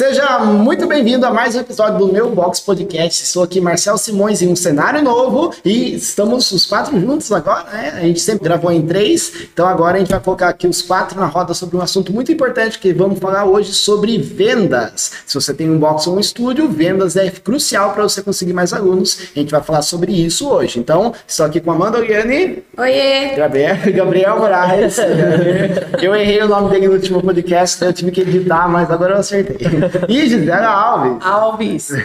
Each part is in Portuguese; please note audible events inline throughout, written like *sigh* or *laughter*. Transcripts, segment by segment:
Seja muito bem-vindo a mais um episódio do meu Box Podcast. Sou aqui Marcel Simões em um cenário novo e estamos os quatro juntos agora, né? A gente sempre gravou em três, então agora a gente vai colocar aqui os quatro na roda sobre um assunto muito importante que vamos falar hoje sobre vendas. Se você tem um box ou um estúdio, vendas é crucial para você conseguir mais alunos. A gente vai falar sobre isso hoje. Então, estou aqui com Amanda Oriane. Oiê! Gabriel, Gabriel Moraes. *laughs* eu errei o nome dele no último podcast, eu tive que editar, mas agora eu acertei. E Gisela Alves. Alves. *laughs*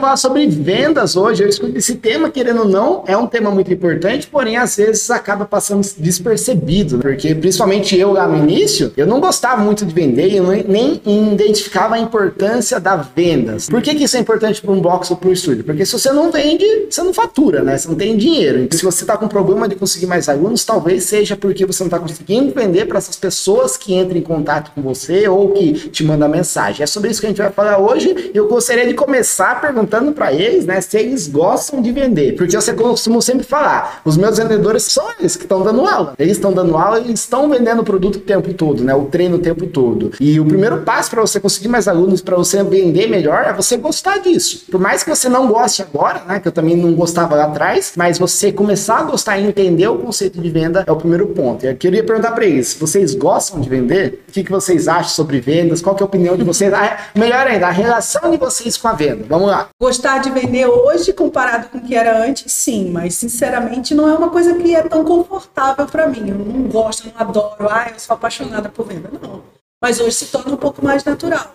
falar sobre vendas hoje. Eu escuto esse tema, querendo ou não, é um tema muito importante, porém às vezes acaba passando despercebido, né? porque principalmente eu lá no início, eu não gostava muito de vender, eu nem identificava a importância da vendas. Por que, que isso é importante para um box ou para um estúdio? Porque se você não vende, você não fatura, né? Você não tem dinheiro. Se você está com problema de conseguir mais alunos, talvez seja porque você não está conseguindo vender para essas pessoas que entram em contato com você ou que te mandam mensagem. É sobre isso que a gente vai falar hoje. Eu gostaria de começar perguntando perguntando para eles, né, se eles gostam de vender. Porque você costuma sempre falar, os meus vendedores são eles que estão dando aula. Eles estão dando aula, eles estão vendendo o produto o tempo todo, né, o treino o tempo todo. E o primeiro passo para você conseguir mais alunos, para você vender melhor, é você gostar disso. Por mais que você não goste agora, né, que eu também não gostava lá atrás, mas você começar a gostar e entender o conceito de venda é o primeiro ponto. Eu queria perguntar para eles, vocês gostam de vender? O que, que vocês acham sobre vendas? Qual é a opinião de vocês? Ah, melhor ainda, a relação de vocês com a venda. Vamos lá. Gostar de vender hoje comparado com o que era antes, sim, mas sinceramente não é uma coisa que é tão confortável para mim. Eu não gosto, não adoro, ah, eu sou apaixonada por venda. Não. Mas hoje se torna um pouco mais natural.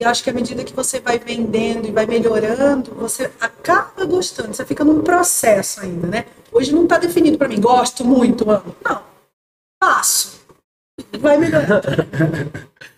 E acho que à medida que você vai vendendo e vai melhorando, você acaba gostando. Você fica num processo ainda, né? Hoje não está definido para mim, gosto muito, amo. Não. Faço. Vai melhorar.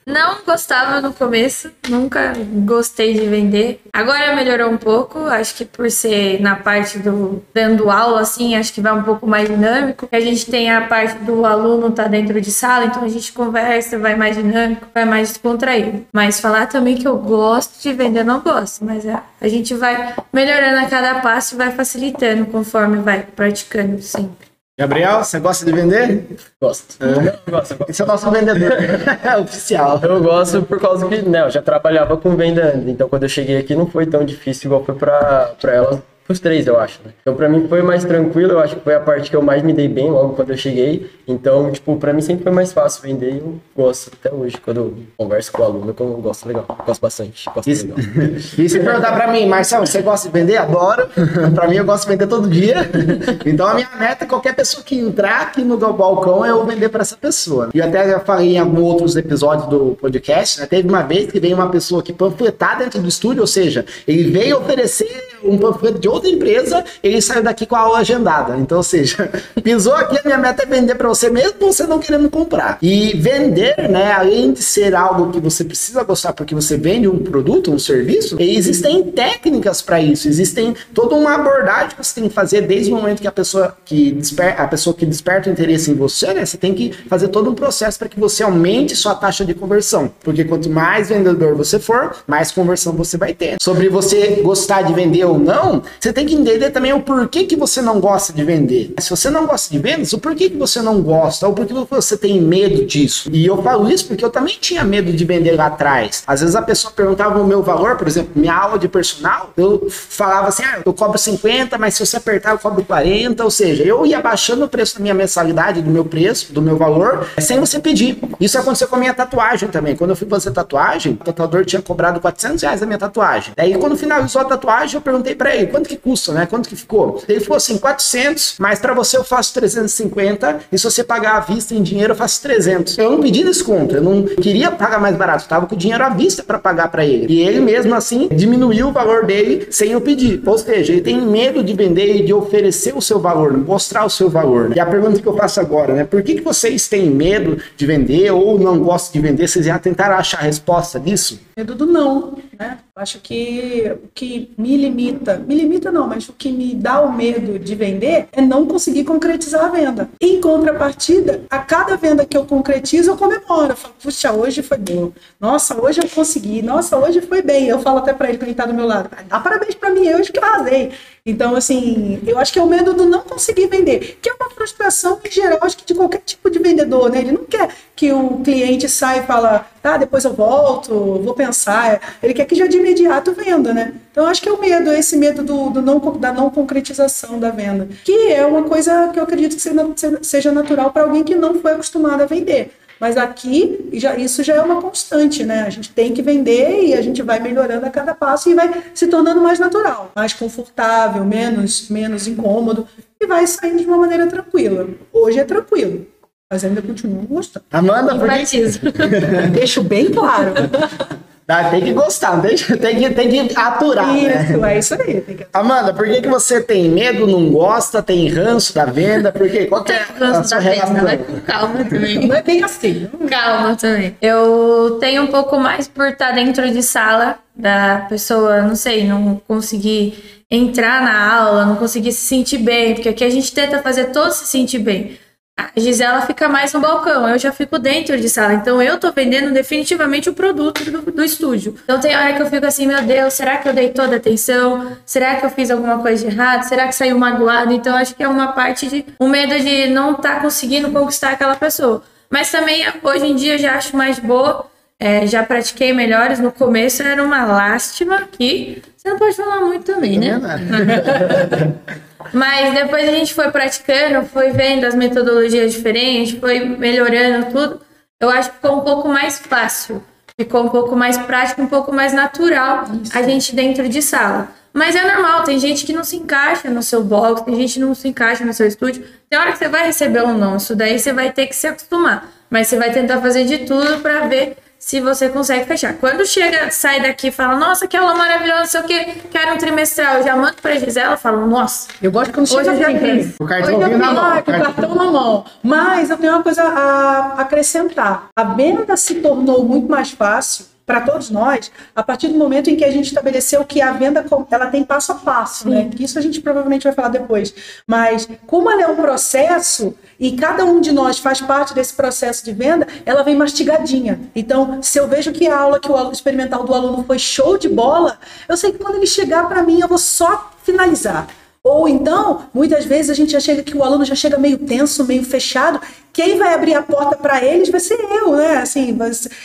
Não gostava no começo, nunca gostei de vender. Agora melhorou um pouco, acho que por ser na parte do dando aula, assim, acho que vai um pouco mais dinâmico. A gente tem a parte do aluno tá dentro de sala, então a gente conversa, vai mais dinâmico, vai mais descontraído. Mas falar também que eu gosto de vender, não gosto, mas a, a gente vai melhorando a cada passo e vai facilitando conforme vai praticando sempre. Gabriel, você gosta de vender? Gosto. É. Eu gosto. Você é o nosso vendedor *laughs* oficial. Eu gosto por causa que, né, eu já trabalhava com venda, então quando eu cheguei aqui não foi tão difícil igual foi para ela os três, eu acho, né? Então, pra mim foi mais tranquilo, eu acho que foi a parte que eu mais me dei bem logo quando eu cheguei. Então, tipo, pra mim sempre foi mais fácil vender e eu gosto até hoje. Quando eu converso com o aluno, eu gosto legal. Gosto bastante. Gosto Isso. legal. *laughs* e se perguntar pra mim, Marcelo, você gosta de vender? Adoro. pra mim, eu gosto de vender todo dia. então, a minha meta, qualquer pessoa que entrar aqui no balcão, é eu vender pra essa pessoa. E até já falei em alguns outros episódios do podcast, né? Teve uma vez que veio uma pessoa aqui panfletar dentro do estúdio, ou seja, ele veio oferecer um panfleto de outra empresa, ele saiu daqui com a aula agendada. Então, ou seja, *laughs* pisou aqui, a minha meta é vender para você mesmo, você não querendo comprar. E vender, né, além de ser algo que você precisa gostar porque você vende um produto, um serviço, existem técnicas para isso, existem toda uma abordagem que você tem que fazer desde o momento que a pessoa que desperta, a pessoa que desperta o interesse em você, né, você tem que fazer todo um processo para que você aumente sua taxa de conversão, porque quanto mais vendedor você for, mais conversão você vai ter. Sobre você gostar de vender ou não, você tem que entender também o porquê que você não gosta de vender. Se você não gosta de vendas, o porquê que você não gosta, ou porquê que você tem medo disso. E eu falo isso porque eu também tinha medo de vender lá atrás. Às vezes a pessoa perguntava o meu valor, por exemplo, minha aula de personal, eu falava assim, ah, eu cobro 50, mas se você apertar eu cobro 40, ou seja, eu ia baixando o preço da minha mensalidade, do meu preço, do meu valor, sem você pedir. Isso aconteceu com a minha tatuagem também. Quando eu fui fazer tatuagem, o tatuador tinha cobrado 400 reais da minha tatuagem. Daí quando finalizou a tatuagem, eu perguntei para ele, quanto que custa, né? Quanto que ficou? Ele falou assim, 400, mas para você eu faço 350 e se você pagar à vista em dinheiro eu faço 300. Eu não pedi desconto, eu não queria pagar mais barato, tava com o dinheiro à vista para pagar para ele. E ele mesmo assim diminuiu o valor dele sem eu pedir. Ou seja, ele tem medo de vender e de oferecer o seu valor, mostrar o seu valor. E a pergunta que eu faço agora, né? Por que, que vocês têm medo de vender ou não gostam de vender? Vocês já tentaram achar a resposta disso? Medo do não, né? Acho que o que me limita me limita não, mas o que me dá o medo de vender é não conseguir concretizar a venda. Em contrapartida, a cada venda que eu concretizo, eu comemoro. Eu falo, puxa, hoje foi bom. Nossa, hoje eu consegui. Nossa, hoje foi bem. Eu falo até para ele quando ele tá do meu lado, dá parabéns para mim, hoje que eu arrasei. Então, assim, eu acho que é o medo do não conseguir vender, que é uma frustração em geral, acho que de qualquer tipo de vendedor, né? Ele não quer que o cliente saia e fala, tá, depois eu volto, vou pensar. Ele quer que já de imediato venda, né? Então, acho que é o medo, esse medo do, do não, da não concretização da venda, que é uma coisa que eu acredito que seja natural para alguém que não foi acostumado a vender. Mas aqui já, isso já é uma constante, né? A gente tem que vender e a gente vai melhorando a cada passo e vai se tornando mais natural, mais confortável, menos, menos incômodo e vai saindo de uma maneira tranquila. Hoje é tranquilo, mas ainda continuo gostando. Amanda, por. *laughs* Deixo bem claro. Tá, tem que gostar, tem, tem, que, tem que aturar. Isso, né? é isso aí. Que... Amanda, por que, que você tem medo, não gosta, tem ranço da venda? Por quê? Qual que é ranço da venda, né? Calma também. Não é bem assim. Calma também. Eu tenho um pouco mais por estar dentro de sala da pessoa, não sei, não conseguir entrar na aula, não conseguir se sentir bem, porque aqui a gente tenta fazer todos se sentir bem. A Gisela fica mais no balcão, eu já fico dentro de sala. Então eu tô vendendo definitivamente o produto do, do, estúdio. Então tem hora que eu fico assim, meu Deus, será que eu dei toda a atenção? Será que eu fiz alguma coisa de errado? Será que saiu magoado? Então acho que é uma parte de um medo de não estar tá conseguindo conquistar aquela pessoa. Mas também hoje em dia eu já acho mais boa. É, já pratiquei melhores. No começo era uma lástima que você não pode falar muito também, né? *laughs* Mas depois a gente foi praticando, foi vendo as metodologias diferentes, foi melhorando tudo. Eu acho que ficou um pouco mais fácil, ficou um pouco mais prático, um pouco mais natural Isso. a gente dentro de sala. Mas é normal, tem gente que não se encaixa no seu box, tem gente que não se encaixa no seu estúdio. Tem hora que você vai receber ou não, isso daí você vai ter que se acostumar. Mas você vai tentar fazer de tudo para ver se você consegue fechar. Quando chega, sai daqui e fala, nossa, que aula maravilhosa, não sei o que, quero um trimestral, eu já mando pra Gisela, falo, nossa. Eu gosto quando chega hoje fiz. O cartão hoje na mão. O cartão na mão. Mas eu tenho uma coisa a acrescentar. A venda se tornou muito mais fácil para todos nós, a partir do momento em que a gente estabeleceu que a venda ela tem passo a passo, né? Que isso a gente provavelmente vai falar depois. Mas como ela é um processo e cada um de nós faz parte desse processo de venda, ela vem mastigadinha. Então, se eu vejo que a aula que o aluno experimental do aluno foi show de bola, eu sei que quando ele chegar para mim, eu vou só finalizar. Ou então, muitas vezes a gente já chega que o aluno já chega meio tenso, meio fechado. Quem vai abrir a porta para eles vai ser eu, né? Assim,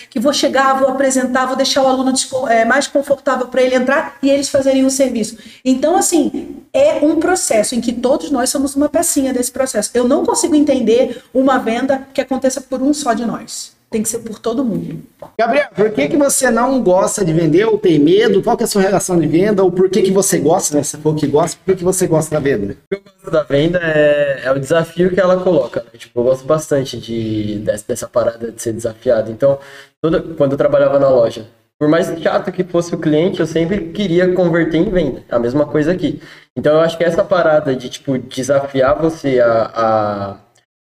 que vou chegar, vou apresentar, vou deixar o aluno é, mais confortável para ele entrar e eles fazerem o serviço. Então, assim, é um processo em que todos nós somos uma pecinha desse processo. Eu não consigo entender uma venda que aconteça por um só de nós tem que ser por todo mundo. Gabriel, por que, que você não gosta de vender ou tem medo? Qual que é a sua relação de venda? Ou por que, que você gosta, né? Você falou que gosta, por que, que você gosta da venda? O que eu gosto da venda é, é o desafio que ela coloca. Né? Tipo, eu gosto bastante de, dessa, dessa parada de ser desafiado. Então, toda, quando eu trabalhava na loja, por mais chato que fosse o cliente, eu sempre queria converter em venda. A mesma coisa aqui. Então, eu acho que essa parada de, tipo, desafiar você a, a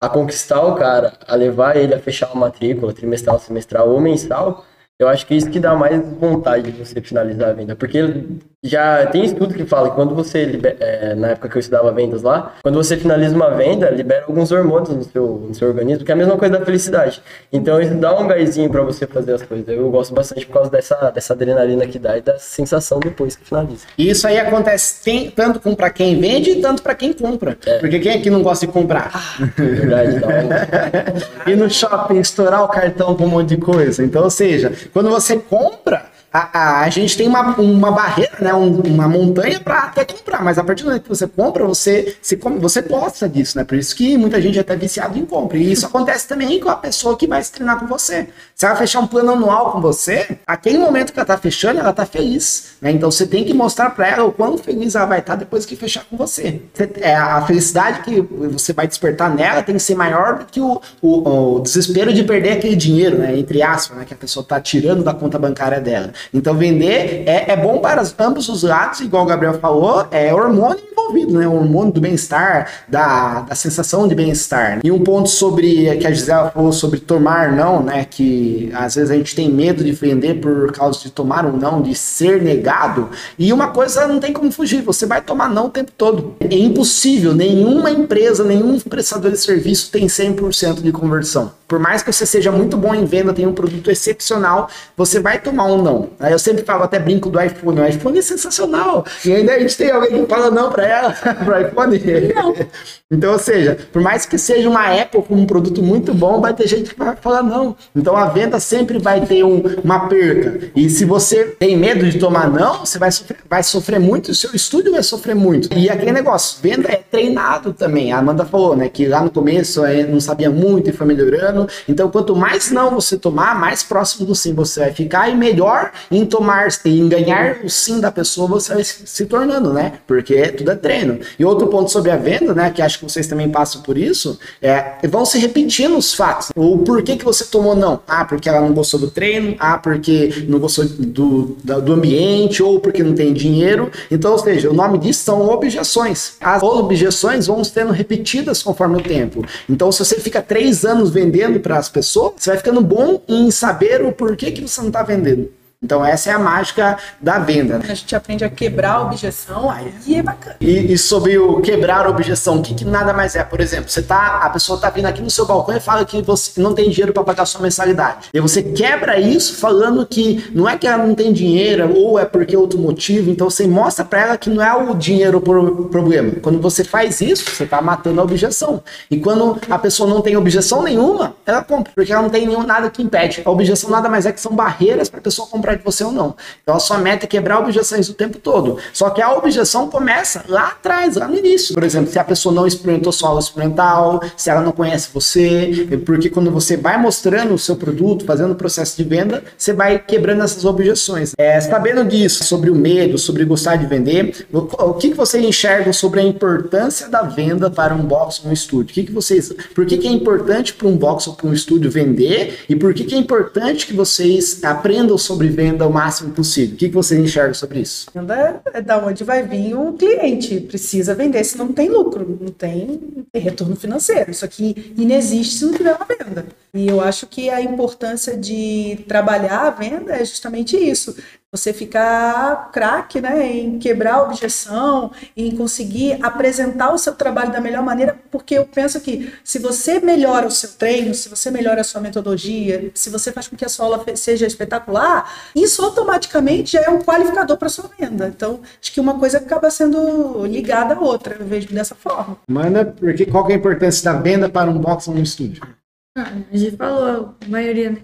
a conquistar o cara, a levar ele a fechar uma matrícula trimestral, semestral ou mensal, eu acho que isso que dá mais vontade de você finalizar a venda. Porque já tem estudo que fala que quando você, libera, é, na época que eu estudava vendas lá, quando você finaliza uma venda, libera alguns hormônios no seu, no seu organismo, que é a mesma coisa da felicidade. Então isso dá um gásinho para você fazer as coisas. Eu gosto bastante por causa dessa, dessa adrenalina que dá e da sensação depois que finaliza. E isso aí acontece tem, tanto com para quem vende, tanto para quem compra. É. Porque quem aqui não gosta de comprar? Ah, verdade, dá *laughs* E no shopping estourar o cartão com um monte de coisa. Então, ou seja, quando você compra, a, a, a, gente tem uma, uma barreira, né, um, uma montanha para até comprar, mas a partir do momento que você compra, você, se, você gosta disso, né? Por isso que muita gente é até viciado em compra. E isso *laughs* acontece também com a pessoa que vai se treinar com você. Se ela fechar um plano anual com você, aquele momento que ela tá fechando, ela tá feliz, né? Então você tem que mostrar para ela o quão feliz ela vai estar tá depois que fechar com você. É, a felicidade que você vai despertar nela tem que ser maior do que o, o, o desespero de perder aquele dinheiro, né? Entre aspas, né? Que a pessoa tá tirando da conta bancária dela. Então vender é, é bom para ambos os lados, igual o Gabriel falou, é hormônio envolvido né? O hormônio do bem-estar, da, da sensação de bem-estar. E um ponto sobre que a Gisela falou sobre tomar não, né? Que às vezes a gente tem medo de vender por causa de tomar um não, de ser negado. E uma coisa não tem como fugir, você vai tomar não o tempo todo. É impossível, nenhuma empresa, nenhum prestador de serviço tem 100% de conversão. Por mais que você seja muito bom em venda, tenha um produto excepcional, você vai tomar um não. Aí eu sempre falo, até brinco do iPhone, o iPhone é sensacional. E ainda a gente tem alguém que fala não para ela, *laughs* para o iPhone. Não. Então, ou seja, por mais que seja uma Apple com um produto muito bom, vai ter gente que vai falar não. Então a venda sempre vai ter um, uma perca. E se você tem medo de tomar não, você vai sofrer, vai sofrer muito, o seu estúdio vai sofrer muito. E aquele negócio, venda é treinado também. A Amanda falou, né, que lá no começo é, não sabia muito e foi melhorando. Então, quanto mais não você tomar, mais próximo do sim você vai ficar e melhor em tomar, em ganhar o sim da pessoa você vai se tornando, né? Porque tudo é treino. E outro ponto sobre a venda, né, que acho que vocês também passam por isso, é, vão se repetindo os fatos. O porquê que você tomou não? Ah, porque ela não gostou do treino, ah, porque não gostou do, do ambiente, ou porque não tem dinheiro. Então, ou seja, o nome disso são objeções. As objeções vão sendo repetidas conforme o tempo. Então, se você fica três anos vendendo para as pessoas, você vai ficando bom em saber o porquê que você não está vendendo. Então essa é a mágica da venda. A gente aprende a quebrar a objeção, aí é bacana. E, e sobre o quebrar a objeção, o que, que, nada mais é? Por exemplo, você tá, a pessoa tá vindo aqui no seu balcão e fala que você não tem dinheiro para pagar sua mensalidade. E você quebra isso falando que não é que ela não tem dinheiro ou é porque é outro motivo. Então você mostra para ela que não é o dinheiro o problema. Quando você faz isso, você tá matando a objeção. E quando a pessoa não tem objeção nenhuma, ela compra, porque ela não tem nenhum nada que impede. A objeção nada mais é que são barreiras para a pessoa comprar comprar de você ou não. Então a sua meta é quebrar objeções o tempo todo. Só que a objeção começa lá atrás, lá no início. Por exemplo, se a pessoa não experimentou solo experimental, se ela não conhece você, porque quando você vai mostrando o seu produto, fazendo o processo de venda, você vai quebrando essas objeções. É, sabendo disso, sobre o medo, sobre gostar de vender, o que, que vocês enxergam sobre a importância da venda para um box ou um estúdio? O que, que vocês, por que, que é importante para um box ou para um estúdio vender e por que, que é importante que vocês aprendam sobre venda o máximo possível. O que, que você enxerga sobre isso? Venda é da onde vai vir o cliente. Precisa vender, senão não tem lucro, não tem, tem retorno financeiro. Isso aqui inexiste se não tiver uma venda. E eu acho que a importância de trabalhar a venda é justamente isso você ficar craque né, em quebrar a objeção, em conseguir apresentar o seu trabalho da melhor maneira, porque eu penso que se você melhora o seu treino, se você melhora a sua metodologia, se você faz com que a sua aula seja espetacular, isso automaticamente já é um qualificador para sua venda. Então, acho que uma coisa acaba sendo ligada à outra, eu vejo dessa forma. Manda, porque qual é a importância da venda para um box um estúdio? Ah, a gente falou, a maioria, né?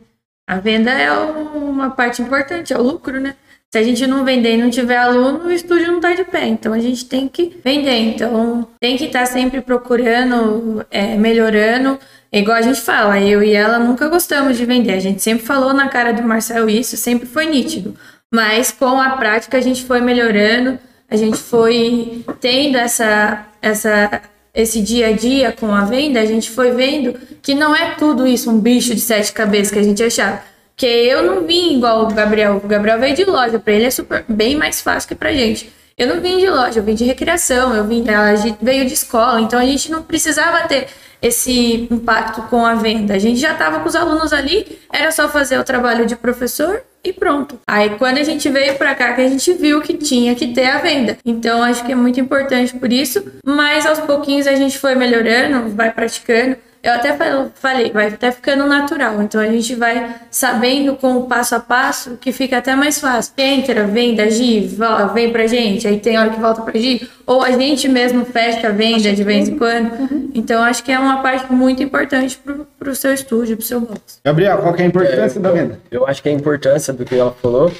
A venda é uma parte importante, é o lucro, né? Se a gente não vender e não tiver aluno, o estúdio não está de pé. Então a gente tem que vender. Então tem que estar tá sempre procurando, é, melhorando. É igual a gente fala, eu e ela nunca gostamos de vender. A gente sempre falou na cara do Marcel isso, sempre foi nítido. Mas com a prática a gente foi melhorando, a gente foi tendo essa, essa esse dia a dia com a venda, a gente foi vendo que não é tudo isso um bicho de sete cabeças que a gente achava. Porque eu não vim igual o Gabriel. O Gabriel veio de loja, para ele é super, bem mais fácil que pra gente. Eu não vim de loja, eu vim de recreação, eu vim, a gente veio de escola, então a gente não precisava ter esse impacto com a venda. A gente já estava com os alunos ali, era só fazer o trabalho de professor e pronto. Aí quando a gente veio para cá que a gente viu que tinha que ter a venda. Então acho que é muito importante por isso, mas aos pouquinhos a gente foi melhorando, vai praticando. Eu até falei, vai até ficando natural. Então a gente vai sabendo com o passo a passo que fica até mais fácil. Entra, vem da Gi, vem pra gente, aí tem hora que volta pra Gi, ou a gente mesmo fecha a venda de vez em quando. Então acho que é uma parte muito importante pro, pro seu estúdio, pro seu box. Gabriel, qual que é a importância é, da venda? Eu acho que a importância do que ela falou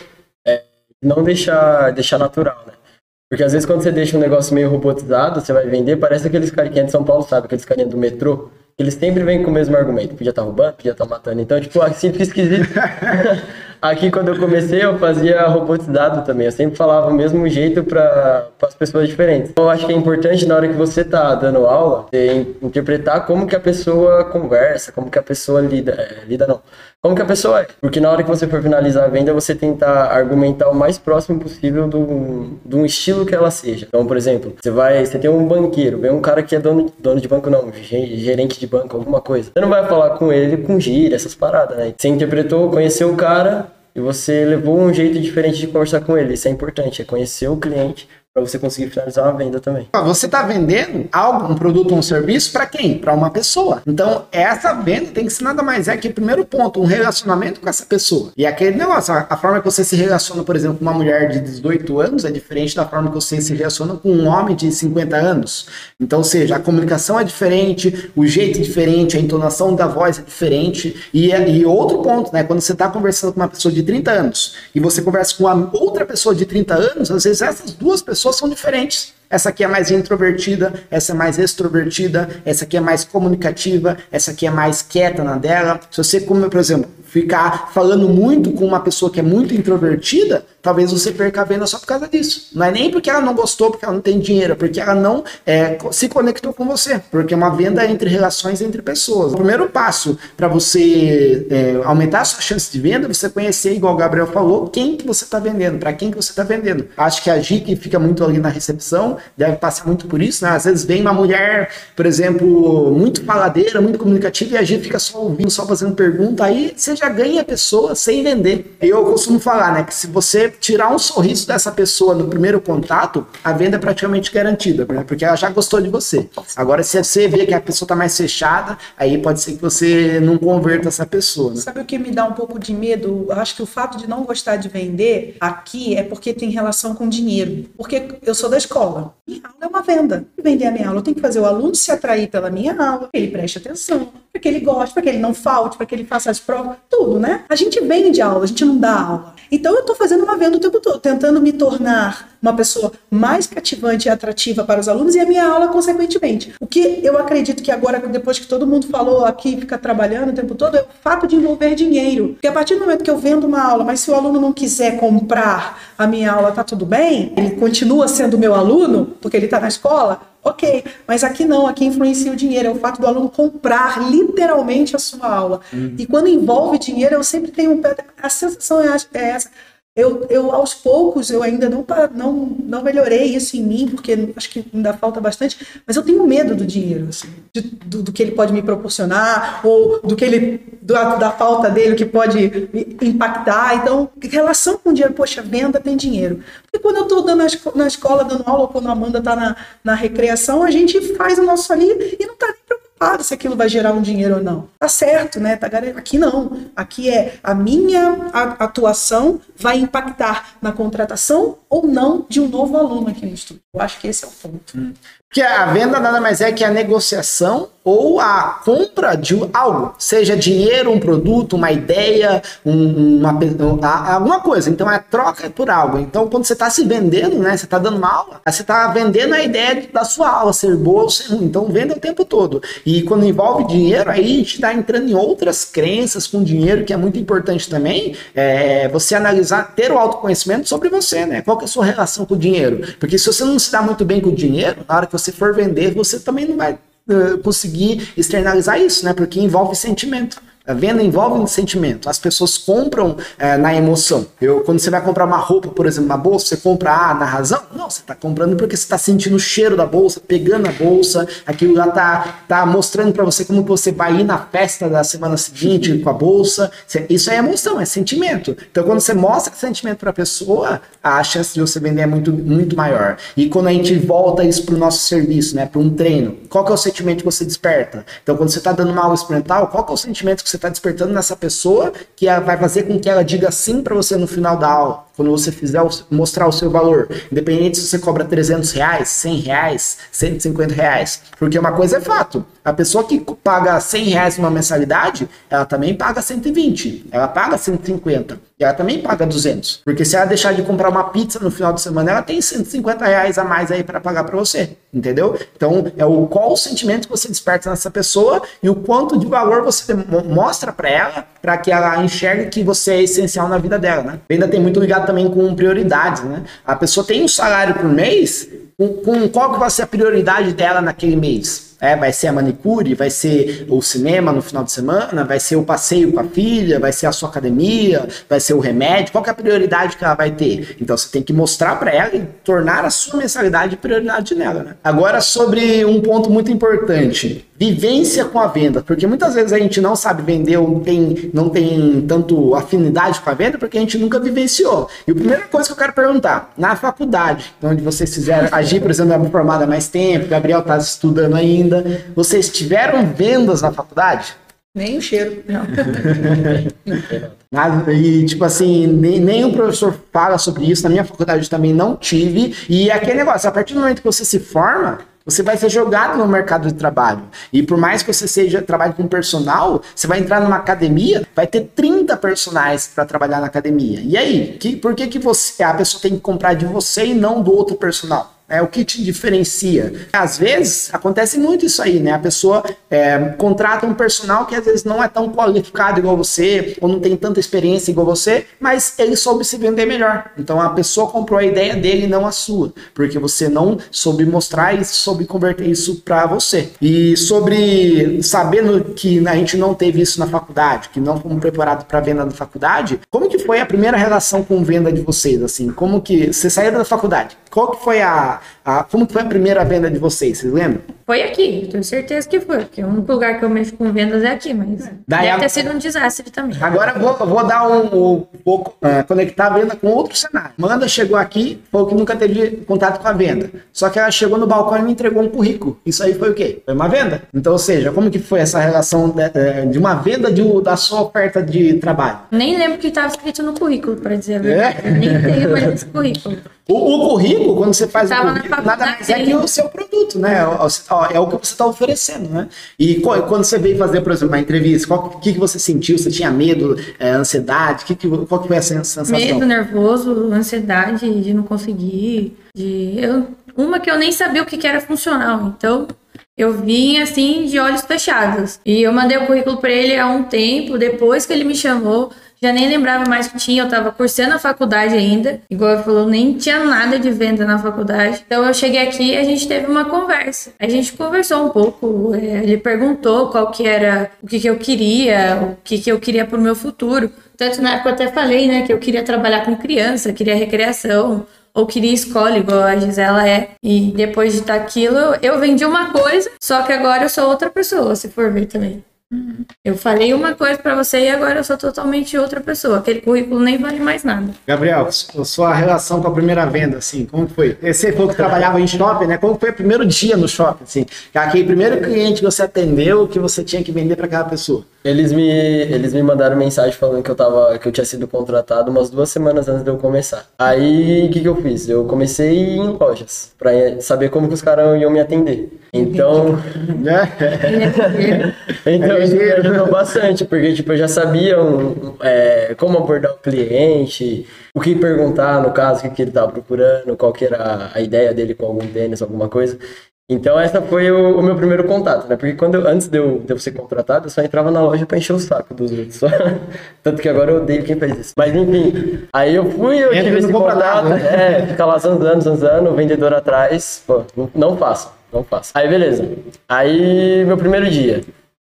é não deixar, deixar natural, né? Porque às vezes quando você deixa um negócio meio robotizado, você vai vender, parece aqueles carinhas de São Paulo, sabe? Aqueles carinhas do metrô eles sempre vêm com o mesmo argumento. Podia estar tá roubando, podia estar tá matando. Então, tipo, assim fica esquisito. *laughs* Aqui, quando eu comecei, eu fazia robotizado também. Eu sempre falava o mesmo jeito para as pessoas diferentes. Então, eu acho que é importante, na hora que você tá dando aula, interpretar como que a pessoa conversa, como que a pessoa lida. É, lida não. Como que a pessoa é. Porque na hora que você for finalizar a venda, você tentar argumentar o mais próximo possível do, do estilo que ela seja. Então, por exemplo, você vai, você tem um banqueiro, vem um cara que é dono, dono de banco, não, gerente de banco, alguma coisa. Você não vai falar com ele com gíria, essas paradas, né? Você interpretou, conheceu o cara, e você levou um jeito diferente de conversar com ele. Isso é importante, é conhecer o cliente para você conseguir finalizar uma venda também. Você está vendendo algo, um produto ou um serviço para quem? Para uma pessoa. Então, essa venda tem que ser nada mais é que, primeiro ponto, um relacionamento com essa pessoa. E aquele negócio, a, forma que você se relaciona, por exemplo, com uma mulher de 18 anos é diferente da forma que você se relaciona com um homem de 50 anos. Então, seja, a comunicação é diferente, o jeito é diferente, a entonação da voz é diferente. E, e outro ponto, né? Quando você está conversando com uma pessoa de 30 anos e você conversa com uma outra pessoa de 30 anos, às vezes essas duas pessoas pessoas são diferentes. Essa aqui é mais introvertida, essa é mais extrovertida, essa aqui é mais comunicativa, essa aqui é mais quieta na dela. Se você, como, por exemplo, ficar falando muito com uma pessoa que é muito introvertida, talvez você perca a venda só por causa disso. Não é nem porque ela não gostou, porque ela não tem dinheiro, é porque ela não é, se conectou com você. Porque é uma venda entre relações entre pessoas. O primeiro passo para você é, aumentar a sua chance de venda, você conhecer, igual o Gabriel falou, quem que você está vendendo, para quem que você está vendendo. Acho que a Gi que fica muito ali na recepção deve passar muito por isso, né? Às vezes vem uma mulher, por exemplo, muito faladeira, muito comunicativa, e a Gi fica só ouvindo, só fazendo pergunta, aí você já ganha a pessoa sem vender. Eu costumo falar, né, que se você tirar um sorriso dessa pessoa no primeiro contato, a venda é praticamente garantida, né, porque ela já gostou de você. Agora, se você vê que a pessoa está mais fechada, aí pode ser que você não converta essa pessoa. Né? Sabe o que me dá um pouco de medo? Eu acho que o fato de não gostar de vender aqui é porque tem relação com dinheiro. Porque eu sou da escola. Minha aula é uma venda. Vender a minha aula, eu tenho que fazer o aluno se atrair pela minha aula, ele preste atenção, para que ele goste, para que ele não falte, para que ele faça as provas, tudo, né? A gente vende aula, a gente não dá aula. Então eu estou fazendo uma venda o tempo todo, tentando me tornar uma pessoa mais cativante e atrativa para os alunos e a minha aula consequentemente. O que eu acredito que agora, depois que todo mundo falou aqui, fica trabalhando o tempo todo, é o fato de envolver dinheiro. Porque a partir do momento que eu vendo uma aula, mas se o aluno não quiser comprar a minha aula, tá tudo bem? Ele continua sendo meu aluno, porque ele está na escola? Ok, mas aqui não, aqui influencia o dinheiro, é o fato do aluno comprar literalmente a sua aula. Uhum. E quando envolve dinheiro, eu sempre tenho um pé. A sensação é, é essa. Eu, eu, aos poucos, eu ainda não, não, não melhorei isso em mim, porque acho que ainda falta bastante, mas eu tenho medo do dinheiro, assim, de, do, do, que ele pode me proporcionar, ou do que ele, da, da falta dele, que pode impactar. Então, relação com o dinheiro, poxa, venda tem dinheiro. Porque quando eu estou na, na escola dando aula, ou quando a Amanda está na, na recreação, a gente faz o nosso ali e não está nem preocupado preocupado se aquilo vai gerar um dinheiro ou não. Tá certo, né? Tá Aqui não. Aqui é a minha atuação vai impactar na contratação ou não de um novo aluno aqui no estúdio. Eu acho que esse é o ponto. Hum. Que a venda nada mais é que a negociação ou a compra de algo, seja dinheiro, um produto, uma ideia, um, uma, alguma coisa. Então é troca por algo. Então quando você está se vendendo, né, você está dando uma aula, você está vendendo a ideia da sua aula ser boa ou ser ruim. Então venda o tempo todo. E quando envolve dinheiro, aí a gente está entrando em outras crenças com dinheiro que é muito importante também. É você analisar, ter o autoconhecimento sobre você, né? Qual é a sua relação com o dinheiro? Porque se você não se dá muito bem com o dinheiro, na hora que você for vender, você também não vai uh, conseguir externalizar isso, né? Porque envolve sentimento. A venda envolve um sentimento. As pessoas compram é, na emoção. Eu, quando você vai comprar uma roupa, por exemplo, uma bolsa, você compra ah, na razão? Não, você está comprando porque você está sentindo o cheiro da bolsa, pegando a bolsa, aquilo lá tá, tá mostrando para você como você vai ir na festa da semana seguinte com a bolsa. Isso é emoção, é sentimento. Então, quando você mostra esse sentimento para a pessoa, a chance de você vender é muito, muito maior. E quando a gente volta isso para o nosso serviço, né, para um treino, qual que é o sentimento que você desperta? Então, quando você está dando uma aula experimental, qual que é o sentimento que você você está despertando nessa pessoa que vai fazer com que ela diga sim para você no final da aula. Quando você fizer mostrar o seu valor, independente se você cobra 300 reais, 100 reais, 150 reais, porque uma coisa é fato, a pessoa que paga 100 reais numa mensalidade, ela também paga 120, ela paga 150, e ela também paga 200, porque se ela deixar de comprar uma pizza no final de semana, ela tem 150 reais a mais aí para pagar para você, entendeu? Então, é o qual o sentimento que você desperta nessa pessoa e o quanto de valor você mo- mostra para ela, para que ela enxergue que você é essencial na vida dela, né? Ainda tem muito ligado também com prioridades, né? A pessoa tem um salário por mês, com, com qual que vai ser a prioridade dela naquele mês? É, vai ser a manicure, vai ser o cinema no final de semana, vai ser o passeio com a filha, vai ser a sua academia, vai ser o remédio. Qual que é a prioridade que ela vai ter? Então você tem que mostrar para ela e tornar a sua mensalidade prioridade nela. Né? Agora sobre um ponto muito importante, vivência com a venda, porque muitas vezes a gente não sabe vender ou não tem, não tem tanto afinidade com a venda porque a gente nunca vivenciou. E a primeira coisa que eu quero perguntar, na faculdade, onde vocês fizeram, agir, por exemplo, é formada há mais tempo, Gabriel está estudando ainda, vocês tiveram vendas na faculdade? Nem o cheiro. *laughs* Nada, e tipo assim, nem, nem o professor fala sobre isso, na minha faculdade também não tive. E é aquele negócio, a partir do momento que você se forma, você vai ser jogado no mercado de trabalho. E por mais que você seja trabalhe com personal, você vai entrar numa academia, vai ter 30 personagens para trabalhar na academia. E aí, que, por que, que você, a pessoa tem que comprar de você e não do outro personal? É o que te diferencia. Às vezes acontece muito isso aí, né? A pessoa é, contrata um personal que às vezes não é tão qualificado igual você, ou não tem tanta experiência igual você, mas ele soube se vender melhor. Então a pessoa comprou a ideia dele e não a sua, porque você não soube mostrar e soube converter isso para você. E sobre sabendo que a gente não teve isso na faculdade, que não fomos preparados para venda na faculdade, como que foi a primeira relação com venda de vocês? Assim, como que você saiu da faculdade? Qual que foi a, a como foi a primeira venda de vocês? Vocês lembram? Foi aqui, tenho certeza que foi, porque o único lugar que eu mexo com vendas é aqui, mas Daí deve a- ter sido um desastre também. Agora eu vou, vou dar um, um vou é, conectar a venda com outro cenário. Amanda chegou aqui, falou que nunca teve contato com a venda. Só que ela chegou no balcão e me entregou um currículo. Isso aí foi o quê? Foi uma venda. Então, ou seja, como que foi essa relação de, é, de uma venda de, da sua oferta de trabalho? Nem lembro que estava escrito no currículo, para dizer a verdade. É? Nem tenho mais esse currículo. O, o currículo, quando você faz o currículo, nada mais é que o seu produto, né? É o- que você está oferecendo, né? E quando você veio fazer, por exemplo, uma entrevista, o que, que você sentiu? Você tinha medo, é, ansiedade? Que que, qual que foi a sen- sensação? Medo, nervoso, ansiedade de não conseguir. De... Eu... Uma que eu nem sabia o que que era funcional. Então, eu vim assim de olhos fechados. E eu mandei o currículo para ele há um tempo, depois que ele me chamou. Já nem lembrava mais que tinha, eu tava cursando a faculdade ainda. Igual ele falou, nem tinha nada de venda na faculdade. Então eu cheguei aqui e a gente teve uma conversa. A gente conversou um pouco, é, ele perguntou qual que era, o que que eu queria, o que que eu queria pro meu futuro. Tanto na época eu até falei, né, que eu queria trabalhar com criança, queria recreação, ou queria escola, igual a Gisela é. E depois de daquilo, eu vendi uma coisa, só que agora eu sou outra pessoa, se for ver também. Eu falei uma coisa pra você e agora eu sou totalmente outra pessoa. Aquele currículo nem vale mais nada. Gabriel, su- sua relação com a primeira venda, assim, como foi? Você falou que trabalhava em shopping, né? Como foi o primeiro dia no shopping, assim? Aquele primeiro cliente que você atendeu, que você tinha que vender para aquela pessoa. Eles me, eles me mandaram mensagem falando que eu, tava, que eu tinha sido contratado umas duas semanas antes de eu começar. Aí, o que, que eu fiz? Eu comecei em lojas, pra saber como que os caras iam me atender. Então, Né? *laughs* então isso me ajudou bastante, porque tipo, eu já sabia um, é, como abordar o cliente, o que perguntar, no caso, o que, ele estava procurando, qual que era a ideia dele com algum tênis, alguma coisa. Então essa foi o, o meu primeiro contato, né? Porque quando eu- antes de eu, de eu ser contratado, eu só entrava na loja pra encher o saco dos outros. Só. *laughs* Tanto que agora eu odeio quem faz isso. Mas enfim, aí eu fui, eu Entra tive esse contato, nada, né? é, fica lá zanzando, zanzando, o vendedor atrás, pô, não faço, não faço. Aí beleza. Aí meu primeiro dia.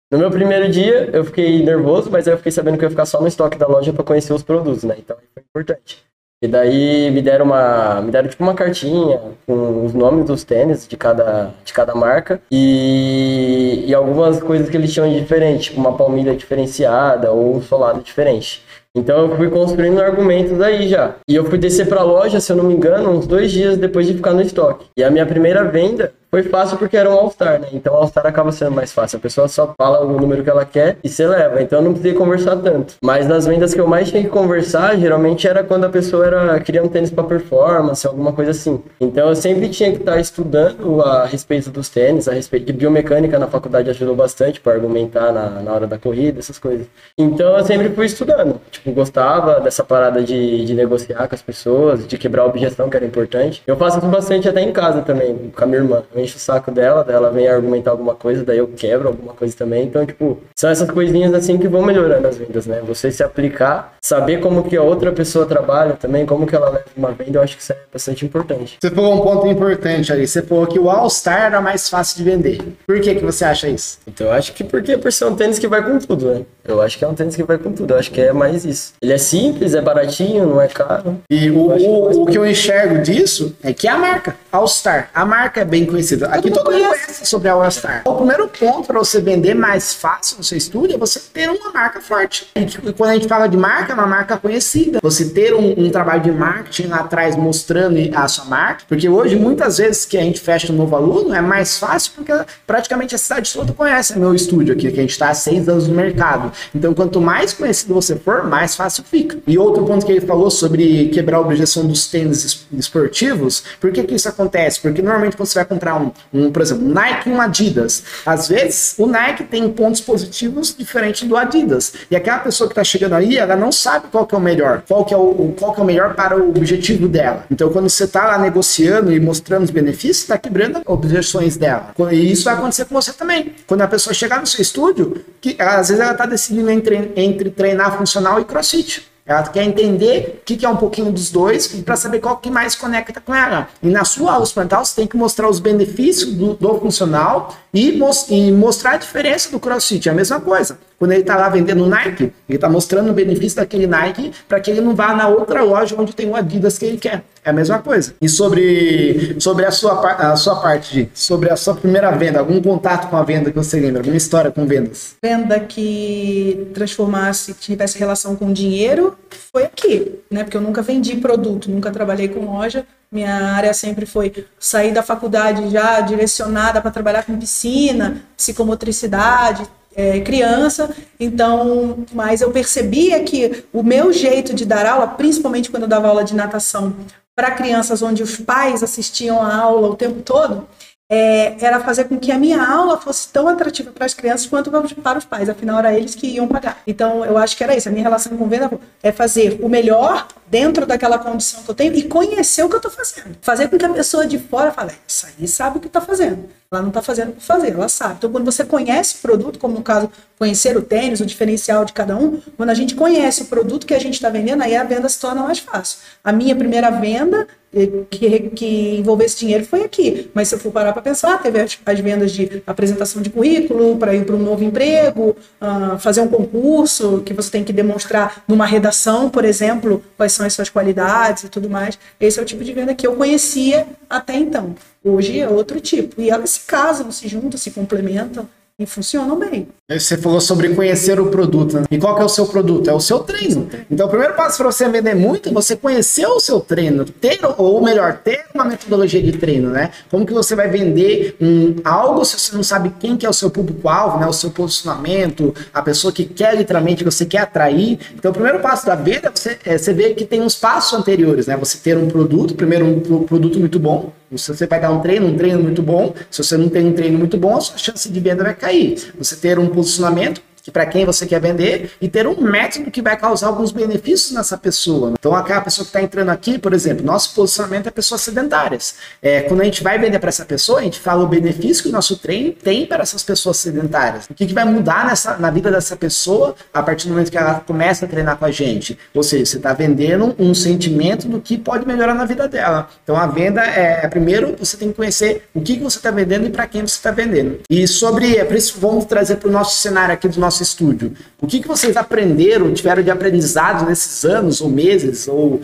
No meu primeiro dia, eu fiquei nervoso, mas aí eu fiquei sabendo que eu ia ficar só no estoque da loja pra conhecer os produtos, né? Então foi importante. E daí me deram uma, me deram tipo uma cartinha com os nomes dos tênis de cada, de cada marca e, e algumas coisas que eles tinham de diferente, tipo uma palmilha diferenciada ou um solado diferente. Então eu fui construindo argumentos aí já. E eu fui descer pra loja, se eu não me engano, uns dois dias depois de ficar no estoque. E a minha primeira venda foi fácil porque era um All-Star, né? Então All-Star acaba sendo mais fácil. A pessoa só fala o número que ela quer e você leva. Então eu não precisei conversar tanto. Mas nas vendas que eu mais tinha que conversar, geralmente era quando a pessoa era, queria um tênis para performance, alguma coisa assim. Então eu sempre tinha que estar estudando a respeito dos tênis, a respeito de biomecânica na faculdade ajudou bastante para argumentar na, na hora da corrida, essas coisas. Então eu sempre fui estudando. Tipo, gostava dessa parada de, de negociar com as pessoas, de quebrar a objeção, que era importante. Eu faço isso bastante até em casa também, com a minha irmã. Eu encho o saco dela, ela vem argumentar alguma coisa, daí eu quebro alguma coisa também. Então, tipo, são essas coisinhas assim que vão melhorando as vendas, né? Você se aplicar, saber como que a outra pessoa trabalha também, como que ela leva uma venda, eu acho que isso é bastante importante. Você falou um ponto importante ali. Você falou que o All-Star era mais fácil de vender. Por que, que você acha isso? Então, eu acho que porque por ser um tênis que vai com tudo, né? Eu acho que é um tênis que vai com tudo. Eu acho que é mais isso. Ele é simples, é baratinho, não é caro. E o, o, o que eu enxergo disso é que é a marca, All-Star. A marca é bem conhecida. Aqui todo mundo conhece sobre a All-Star. O primeiro ponto para você vender mais fácil no seu estúdio é você ter uma marca forte. E quando a gente fala de marca, é uma marca conhecida. Você ter um, um trabalho de marketing lá atrás mostrando a sua marca. Porque hoje, muitas vezes que a gente fecha um novo aluno, é mais fácil porque praticamente a cidade toda conhece meu estúdio aqui, que a gente está há seis anos no mercado. Então, quanto mais conhecido você for, mais fácil fica. E outro ponto que ele falou sobre quebrar a objeção dos tênis esportivos, por que, que isso acontece? Porque normalmente quando você vai comprar um, um por exemplo, Nike e um Adidas, às vezes o Nike tem pontos positivos diferentes do Adidas. E aquela pessoa que está chegando aí, ela não sabe qual que é o melhor, qual que é o, qual que é o melhor para o objetivo dela. Então, quando você está lá negociando e mostrando os benefícios, está quebrando objeções dela. E isso vai acontecer com você também. Quando a pessoa chegar no seu estúdio, que às vezes ela está decidindo entre, entre treinar funcional e crossfit. Ela quer entender o que, que é um pouquinho dos dois para saber qual que mais conecta com ela. E na sua aula experimental, você tem que mostrar os benefícios do, do funcional e, mos e, mostrar a diferença do CrossFit. É a mesma coisa. Quando ele está lá vendendo Nike, ele está mostrando o benefício daquele Nike para que ele não vá na outra loja onde tem o Adidas que ele quer. É a mesma coisa. E sobre, sobre a, sua, a sua parte, sobre a sua primeira venda, algum contato com a venda que você lembra? Alguma história com vendas? Venda que transformasse, que tivesse relação com dinheiro, foi aqui, né? Porque eu nunca vendi produto, nunca trabalhei com loja. Minha área sempre foi sair da faculdade já direcionada para trabalhar com piscina, psicomotricidade, é, criança, então, mas eu percebia que o meu jeito de dar aula, principalmente quando eu dava aula de natação para crianças onde os pais assistiam a aula o tempo todo, é, era fazer com que a minha aula fosse tão atrativa para as crianças quanto para os pais, afinal era eles que iam pagar. Então eu acho que era isso, a minha relação com venda é fazer o melhor dentro daquela condição que eu tenho e conhecer o que eu estou fazendo. Fazer com que a pessoa de fora fale, isso aí sabe o que está fazendo. Ela não está fazendo por fazer, ela sabe. Então, quando você conhece o produto, como no caso, conhecer o tênis, o diferencial de cada um, quando a gente conhece o produto que a gente está vendendo, aí a venda se torna mais fácil. A minha primeira venda eh, que, que envolvesse dinheiro foi aqui. Mas se eu for parar para pensar, teve as, as, vendas de apresentação de currículo, para ir para um novo emprego, uh, fazer um concurso que você tem que demonstrar numa redação, por exemplo, quais são as suas qualidades e tudo mais. Esse é o tipo de venda que eu conhecia até então. Hoje é outro tipo. E elas se casam, se juntam, se complementam e funcionam bem. Você falou sobre conhecer o produto. Né? E qual que é o seu produto? É o seu treino. Então, o primeiro passo para você vender muito é você conhecer o seu treino, ter ou melhor, ter uma metodologia de treino, né? Como que você vai vender um algo se você não sabe quem que é o seu público-alvo, né? O seu posicionamento, a pessoa que quer literalmente que você quer atrair. Então, o primeiro passo da venda é você, é você ver que tem uns passos anteriores, né? Você ter um produto, primeiro um produto muito bom. Se você vai dar um treino, um treino muito bom. Se você não tem um treino muito bom, a sua chance de venda vai cair. Você ter um posicionamento que para quem você quer vender e ter um método que vai causar alguns benefícios nessa pessoa. Então, aquela pessoa que está entrando aqui, por exemplo, nosso posicionamento é pessoas sedentárias. É, quando a gente vai vender para essa pessoa, a gente fala o benefício que o nosso treino tem para essas pessoas sedentárias. O que, que vai mudar nessa, na vida dessa pessoa a partir do momento que ela começa a treinar com a gente. Ou seja, você está vendendo um sentimento do que pode melhorar na vida dela. Então, a venda é, primeiro, você tem que conhecer o que, que você está vendendo e para quem você está vendendo. E sobre, é isso, vamos trazer para o nosso cenário aqui do nosso nosso estúdio. O que, que vocês aprenderam, tiveram de aprendizado nesses anos ou meses, ou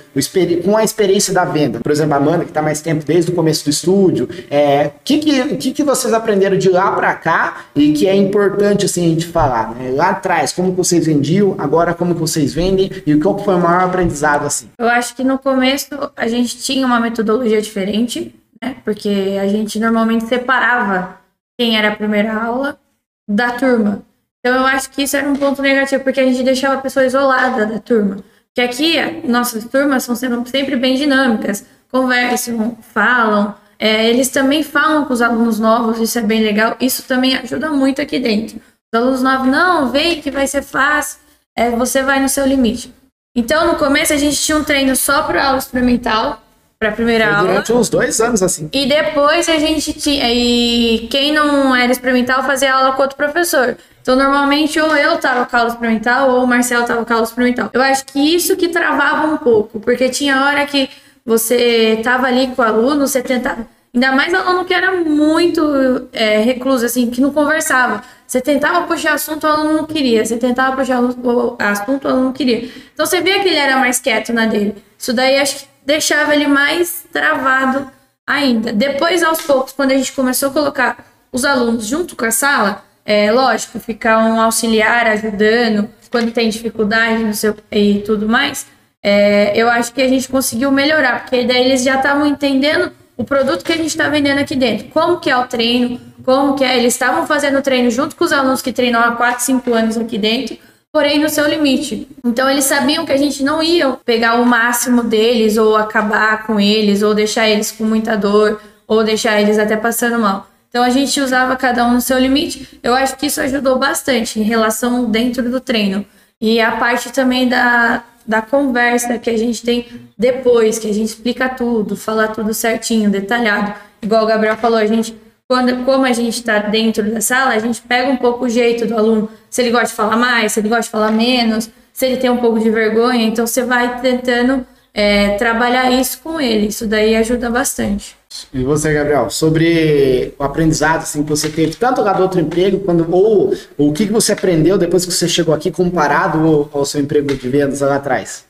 com a experiência da venda? Por exemplo, a Amanda, que está mais tempo desde o começo do estúdio, é, o que, que, que, que vocês aprenderam de lá para cá e que é importante assim, a gente falar? Né? Lá atrás, como vocês vendiam, agora como vocês vendem e qual foi o maior aprendizado? assim? Eu acho que no começo a gente tinha uma metodologia diferente, né? Porque a gente normalmente separava quem era a primeira aula da turma. Então eu acho que isso era um ponto negativo, porque a gente deixava a pessoa isolada da turma. Que aqui, nossas turmas são sempre bem dinâmicas, conversam, falam, é, eles também falam com os alunos novos, isso é bem legal, isso também ajuda muito aqui dentro. Os alunos novos, não, vem que vai ser fácil, é, você vai no seu limite. Então, no começo, a gente tinha um treino só para aula experimental, para a primeira Foi aula. durante uns dois anos assim. E depois a gente tinha. E quem não era experimental fazia aula com outro professor. Então, normalmente, ou eu tava com aula experimental, ou o Marcelo tava com aula experimental. Eu acho que isso que travava um pouco, porque tinha hora que você tava ali com o aluno, você tentava. Ainda mais aluno que era muito é, recluso, assim, que não conversava. Você tentava puxar assunto, o aluno não queria. Você tentava puxar assunto, o aluno não queria. Então você via que ele era mais quieto na dele. Isso daí acho que deixava ele mais travado ainda. Depois, aos poucos, quando a gente começou a colocar os alunos junto com a sala, é lógico, ficar um auxiliar ajudando quando tem dificuldade no seu e tudo mais. É, eu acho que a gente conseguiu melhorar, porque daí eles já estavam entendendo o produto que a gente está vendendo aqui dentro. Como que é o treino, como que é. Eles estavam fazendo o treino junto com os alunos que treinam há 4, 5 anos aqui dentro, porém no seu limite. Então eles sabiam que a gente não ia pegar o máximo deles, ou acabar com eles, ou deixar eles com muita dor, ou deixar eles até passando mal. Então a gente usava cada um no seu limite. Eu acho que isso ajudou bastante em relação dentro do treino. E a parte também da, da conversa que a gente tem depois, que a gente explica tudo, fala tudo certinho, detalhado. Igual o Gabriel falou, a gente, quando, como a gente está dentro da sala, a gente pega um pouco o jeito do aluno, se ele gosta de falar mais, se ele gosta de falar menos, se ele tem um pouco de vergonha, então você vai tentando é, trabalhar isso com ele. Isso daí ajuda bastante. E você, Gabriel, sobre o aprendizado assim, que você teve, tanto lá do outro emprego, quando, ou, ou o que, que você aprendeu depois que você chegou aqui comparado ao, ao seu emprego de vendas lá atrás?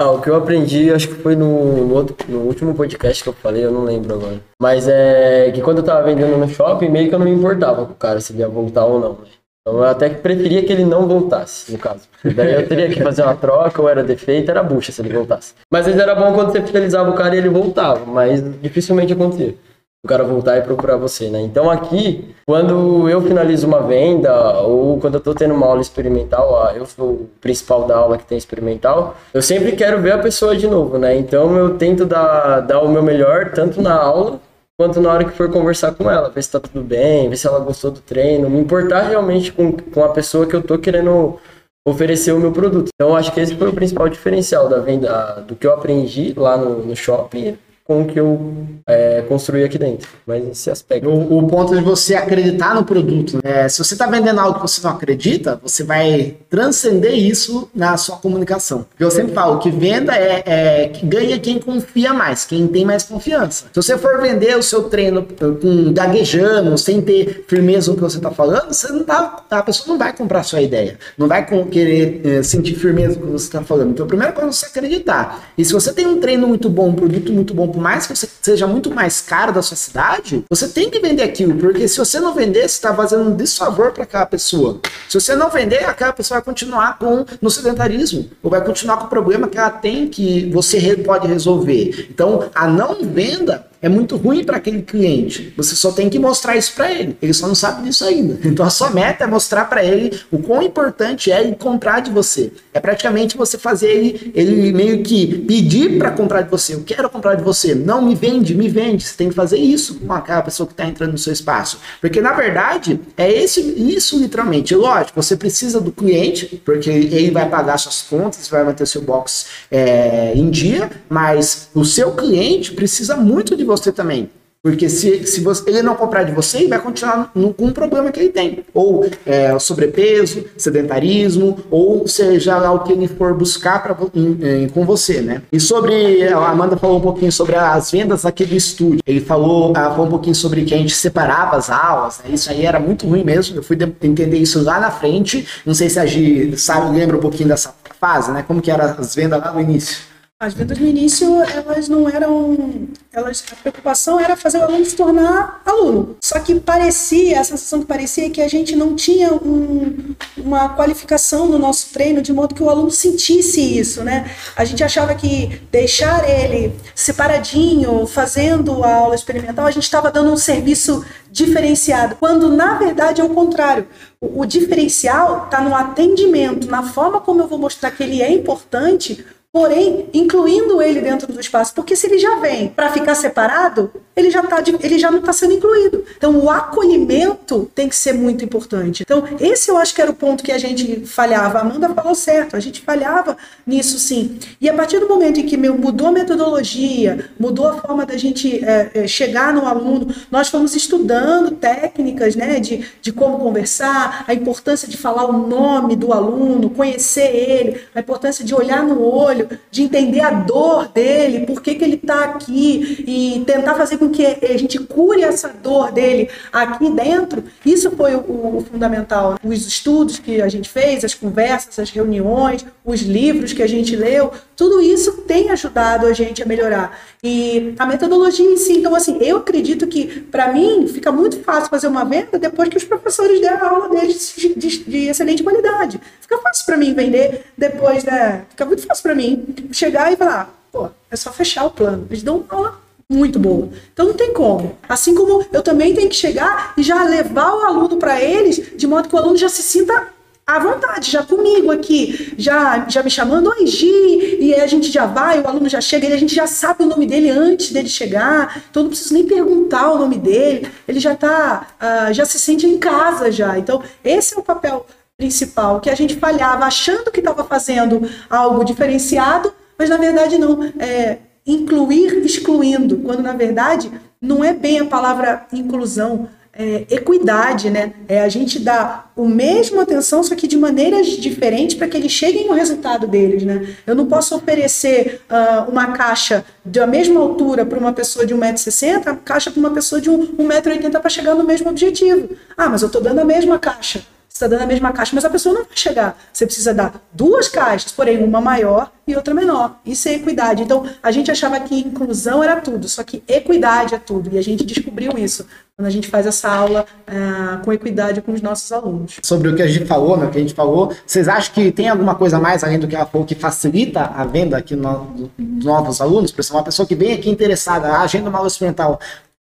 Ah, o que eu aprendi, acho que foi no, no, outro, no, último podcast que eu falei, eu não lembro agora. Mas é que quando eu tava vendendo no shopping, meio que eu não me importava com o cara se ele ia voltar ou não. Né? Então eu até preferia que ele não voltasse, no caso. Daí eu teria que fazer uma troca, ou era defeito, era bucha se ele voltasse. Mas vezes era bom quando você fidelizava o cara e ele voltava, mas dificilmente acontecia. O cara voltar e procurar você, né? Então aqui, quando eu finalizo uma venda, ou quando eu tô tendo uma aula experimental, eu sou o principal da aula que tem experimental, eu sempre quero ver a pessoa de novo, né? Então eu tento dar, dar o meu melhor, tanto na aula, quanto na hora que for conversar com ela, ver se tá tudo bem, ver se ela gostou do treino, me importar realmente com, com a pessoa que eu tô querendo oferecer o meu produto. Então acho que esse foi o principal diferencial da venda, do que eu aprendi lá no, no shopping com o que eu é, construí aqui dentro. Mas esse aspecto. O, o ponto de você acreditar no produto. Né? Se você está vendendo algo que você não acredita, você vai transcender isso na sua comunicação. Eu sempre falo que venda é, é que ganha quem confia mais, quem tem mais confiança. Se você for vender o seu treino com gaguejando, sem ter firmeza no que você está falando, você não tá, a pessoa não vai comprar a sua ideia. Não vai querer é, sentir firmeza no que você está falando. Então, a primeira coisa é você acreditar. E se você tem um treino muito bom, um produto muito bom por mais que você seja muito mais caro da sua cidade, você tem que vender aquilo, porque se você não vender, você está fazendo um desfavor para aquela pessoa. Se você não vender, aquela pessoa vai continuar com no sedentarismo, ou vai continuar com o problema que ela tem que você pode resolver. Então, a não venda é muito ruim para aquele cliente. Você só tem que mostrar isso para ele. Ele só não sabe disso ainda. *laughs* Então a sua meta é mostrar para ele o quão importante é ele comprar de você. É praticamente você fazer ele, ele meio que pedir para comprar de você. Eu quero comprar de você. Não me vende, me vende. Você tem que fazer isso com aquela pessoa que está entrando no seu espaço. Porque na verdade é esse, isso literalmente. Lógico, você precisa do cliente, porque ele vai pagar suas contas, vai manter seu box é, em dia, mas o seu cliente precisa muito de você também. Porque se, se você, ele não comprar de você, ele vai continuar no, com um problema que ele tem. Ou é, sobrepeso, sedentarismo, ou seja lá o que ele for buscar pra, em, em, com você, né? E sobre, a Amanda falou um pouquinho sobre as vendas aqui do estúdio. Ele falou, ela falou um pouquinho sobre que a gente separava as aulas, né? Isso aí era muito ruim mesmo. Eu fui de, entender isso lá na frente. Não sei se a Gi sabe, lembra um pouquinho dessa fase, né? Como que eram as vendas lá no início. As vendas no início, elas não eram. Elas, a preocupação era fazer o aluno se tornar aluno. Só que parecia, a sensação que parecia é que a gente não tinha um, uma qualificação no nosso treino de modo que o aluno sentisse isso, né? A gente achava que deixar ele separadinho, fazendo a aula experimental, a gente estava dando um serviço diferenciado, quando na verdade é o contrário. O, o diferencial está no atendimento, na forma como eu vou mostrar que ele é importante porém incluindo ele dentro do espaço, porque se ele já vem para ficar separado, ele já, tá, ele já não está sendo incluído. Então o acolhimento tem que ser muito importante. Então esse eu acho que era o ponto que a gente falhava. A Amanda falou certo, a gente falhava nisso sim. E a partir do momento em que mudou a metodologia, mudou a forma da gente é, é, chegar no aluno, nós fomos estudando técnicas né, de, de como conversar, a importância de falar o nome do aluno, conhecer ele, a importância de olhar no olho, de entender a dor dele, por que, que ele está aqui e tentar fazer com que a gente cure essa dor dele aqui dentro. Isso foi o, o fundamental. Os estudos que a gente fez, as conversas, as reuniões, os livros que a gente leu, tudo isso tem ajudado a gente a melhorar. E a metodologia em si, então assim, eu acredito que para mim fica muito fácil fazer uma venda depois que os professores deram a aula deles de, de, de excelente qualidade. Fica fácil para mim vender depois, né? Fica muito fácil para mim chegar e falar, pô, é só fechar o plano. Eles dão uma aula muito boa. Então não tem como. Assim como eu também tenho que chegar e já levar o aluno para eles, de modo que o aluno já se sinta à vontade, já comigo aqui, já, já me chamando, oi Gi, e aí a gente já vai, o aluno já chega, e a gente já sabe o nome dele antes dele chegar, então não preciso nem perguntar o nome dele, ele já tá, uh, já se sente em casa já. Então, esse é o papel principal, que a gente falhava achando que estava fazendo algo diferenciado, mas na verdade não. É, incluir excluindo, quando na verdade não é bem a palavra inclusão, é equidade, né? É a gente dar o mesmo atenção, só que de maneiras diferentes para que eles cheguem no resultado deles, né? Eu não posso oferecer uh, uma caixa da mesma altura para uma pessoa de 1,60m, a caixa para uma pessoa de 1,80m para chegar no mesmo objetivo. Ah, mas eu estou dando a mesma caixa está dando a mesma caixa, mas a pessoa não vai chegar. Você precisa dar duas caixas, porém uma maior e outra menor. Isso é equidade. Então, a gente achava que inclusão era tudo, só que equidade é tudo. E a gente descobriu isso quando a gente faz essa aula uh, com equidade com os nossos alunos. Sobre o que a gente falou, né, o que a gente falou, vocês acham que tem alguma coisa mais além do que ela falou que facilita a venda aqui no, dos novos alunos? Por exemplo, uma pessoa que vem aqui interessada, a agenda uma aula experimental,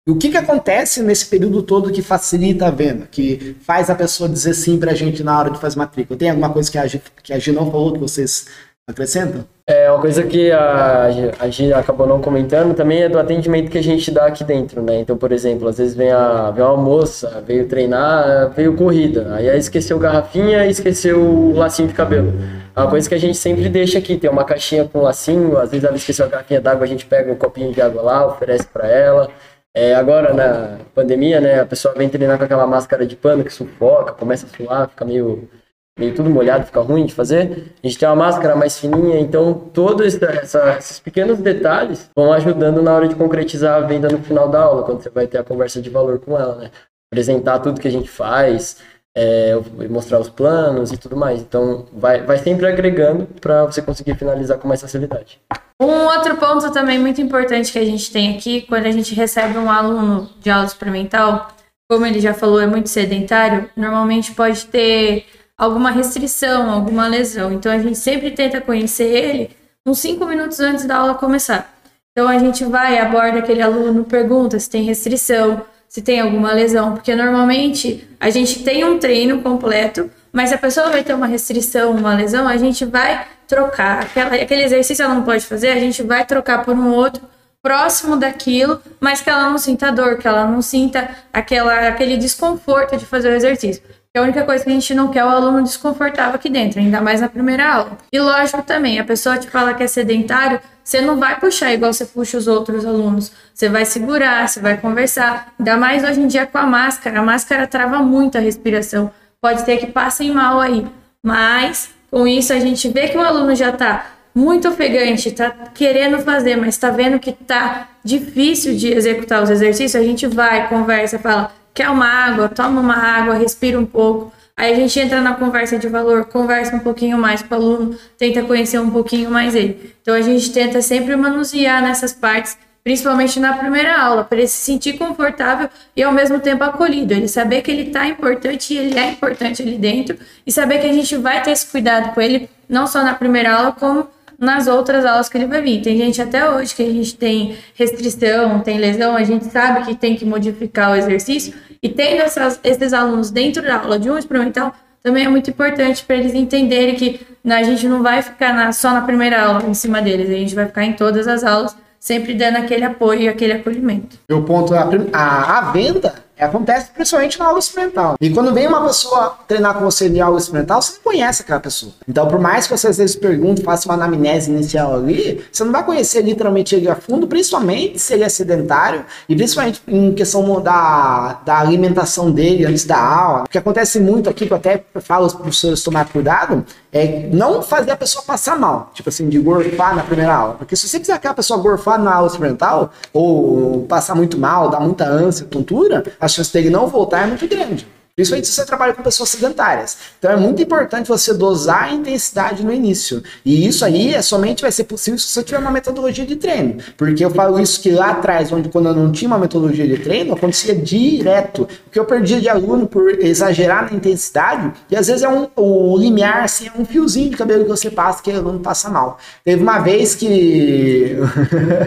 o que, que acontece nesse período todo que facilita a venda, que faz a pessoa dizer sim para a gente na hora de fazer matrícula? Tem alguma coisa que a, G, que a G não falou que vocês acrescentam? É, uma coisa que a, a G acabou não comentando também é do atendimento que a gente dá aqui dentro, né? Então, por exemplo, às vezes vem, a, vem uma moça, veio treinar, veio corrida, aí esqueceu garrafinha e esqueceu o lacinho de cabelo. É uma coisa que a gente sempre deixa aqui, tem uma caixinha com lacinho, às vezes ela esqueceu a garrafinha d'água, a gente pega um copinho de água lá, oferece para ela. É, agora, na pandemia, né, a pessoa vem treinar com aquela máscara de pano que sufoca, começa a suar, fica meio, meio tudo molhado, fica ruim de fazer. A gente tem uma máscara mais fininha, então todos esses pequenos detalhes vão ajudando na hora de concretizar a venda no final da aula, quando você vai ter a conversa de valor com ela, né? Apresentar tudo que a gente faz, é, mostrar os planos e tudo mais. Então, vai, vai sempre agregando para você conseguir finalizar com mais facilidade. Um outro ponto também muito importante que a gente tem aqui, quando a gente recebe um aluno de aula experimental, como ele já falou, é muito sedentário, normalmente pode ter alguma restrição, alguma lesão. Então a gente sempre tenta conhecer ele uns cinco minutos antes da aula começar. Então a gente vai, aborda aquele aluno, pergunta se tem restrição, se tem alguma lesão, porque normalmente a gente tem um treino completo, mas a pessoa vai ter uma restrição, uma lesão, a gente vai trocar. Aquela, aquele exercício ela não pode fazer, a gente vai trocar por um outro próximo daquilo, mas que ela não sinta dor, que ela não sinta aquela, aquele desconforto de fazer o exercício. a única coisa que a gente não quer é o aluno desconfortável aqui dentro, ainda mais na primeira aula. E lógico também, a pessoa te fala que é sedentário, você não vai puxar igual você puxa os outros alunos. Você vai segurar, você vai conversar. Ainda mais hoje em dia com a máscara. A máscara trava muito a respiração. Pode ter que passem mal aí. Mas com isso, a gente vê que o aluno já está muito ofegante, está querendo fazer, mas está vendo que está difícil de executar os exercícios. A gente vai, conversa, fala: quer uma água? Toma uma água, respira um pouco. Aí a gente entra na conversa de valor, conversa um pouquinho mais com o aluno, tenta conhecer um pouquinho mais ele. Então a gente tenta sempre manusear nessas partes, principalmente na primeira aula, para ele se sentir confortável e ao mesmo tempo acolhido. Ele saber que ele está importante e ele é importante ali dentro e saber que a gente vai ter esse cuidado com ele, não só na primeira aula, como nas outras aulas que ele vai vir. Tem gente até hoje que a gente tem restrição, tem lesão, a gente sabe que tem que modificar o exercício. E tendo essas, esses alunos dentro da aula de um experimental, também é muito importante para eles entenderem que a gente não vai ficar na, só na primeira aula em cima deles, a gente vai ficar em todas as aulas, sempre dando aquele apoio e aquele acolhimento. O ponto, a, a, a venda Acontece principalmente na aula experimental. E quando vem uma pessoa treinar com você em aula experimental, você não conhece aquela pessoa. Então, por mais que você às vezes pergunte, faça uma anamnese inicial ali, você não vai conhecer literalmente ele a fundo, principalmente se ele é sedentário e principalmente em questão da, da alimentação dele antes da aula. O que acontece muito aqui, que eu até falo para os professores tomar cuidado, é não fazer a pessoa passar mal, tipo assim, de gorfar na primeira aula. Porque se você quiser aquela pessoa gorfar na aula experimental, ou passar muito mal, dar muita ânsia, tontura, a chance dele não voltar é muito grande. Principalmente se você trabalha com pessoas sedentárias. Então é muito importante você dosar a intensidade no início. E isso aí é somente vai ser possível se você tiver uma metodologia de treino. Porque eu falo isso que lá atrás, onde quando eu não tinha uma metodologia de treino, acontecia direto. O que eu perdia de aluno por exagerar na intensidade, e às vezes é um o limiar, assim, é um fiozinho de cabelo que você passa que o aluno passa mal. Teve uma vez que.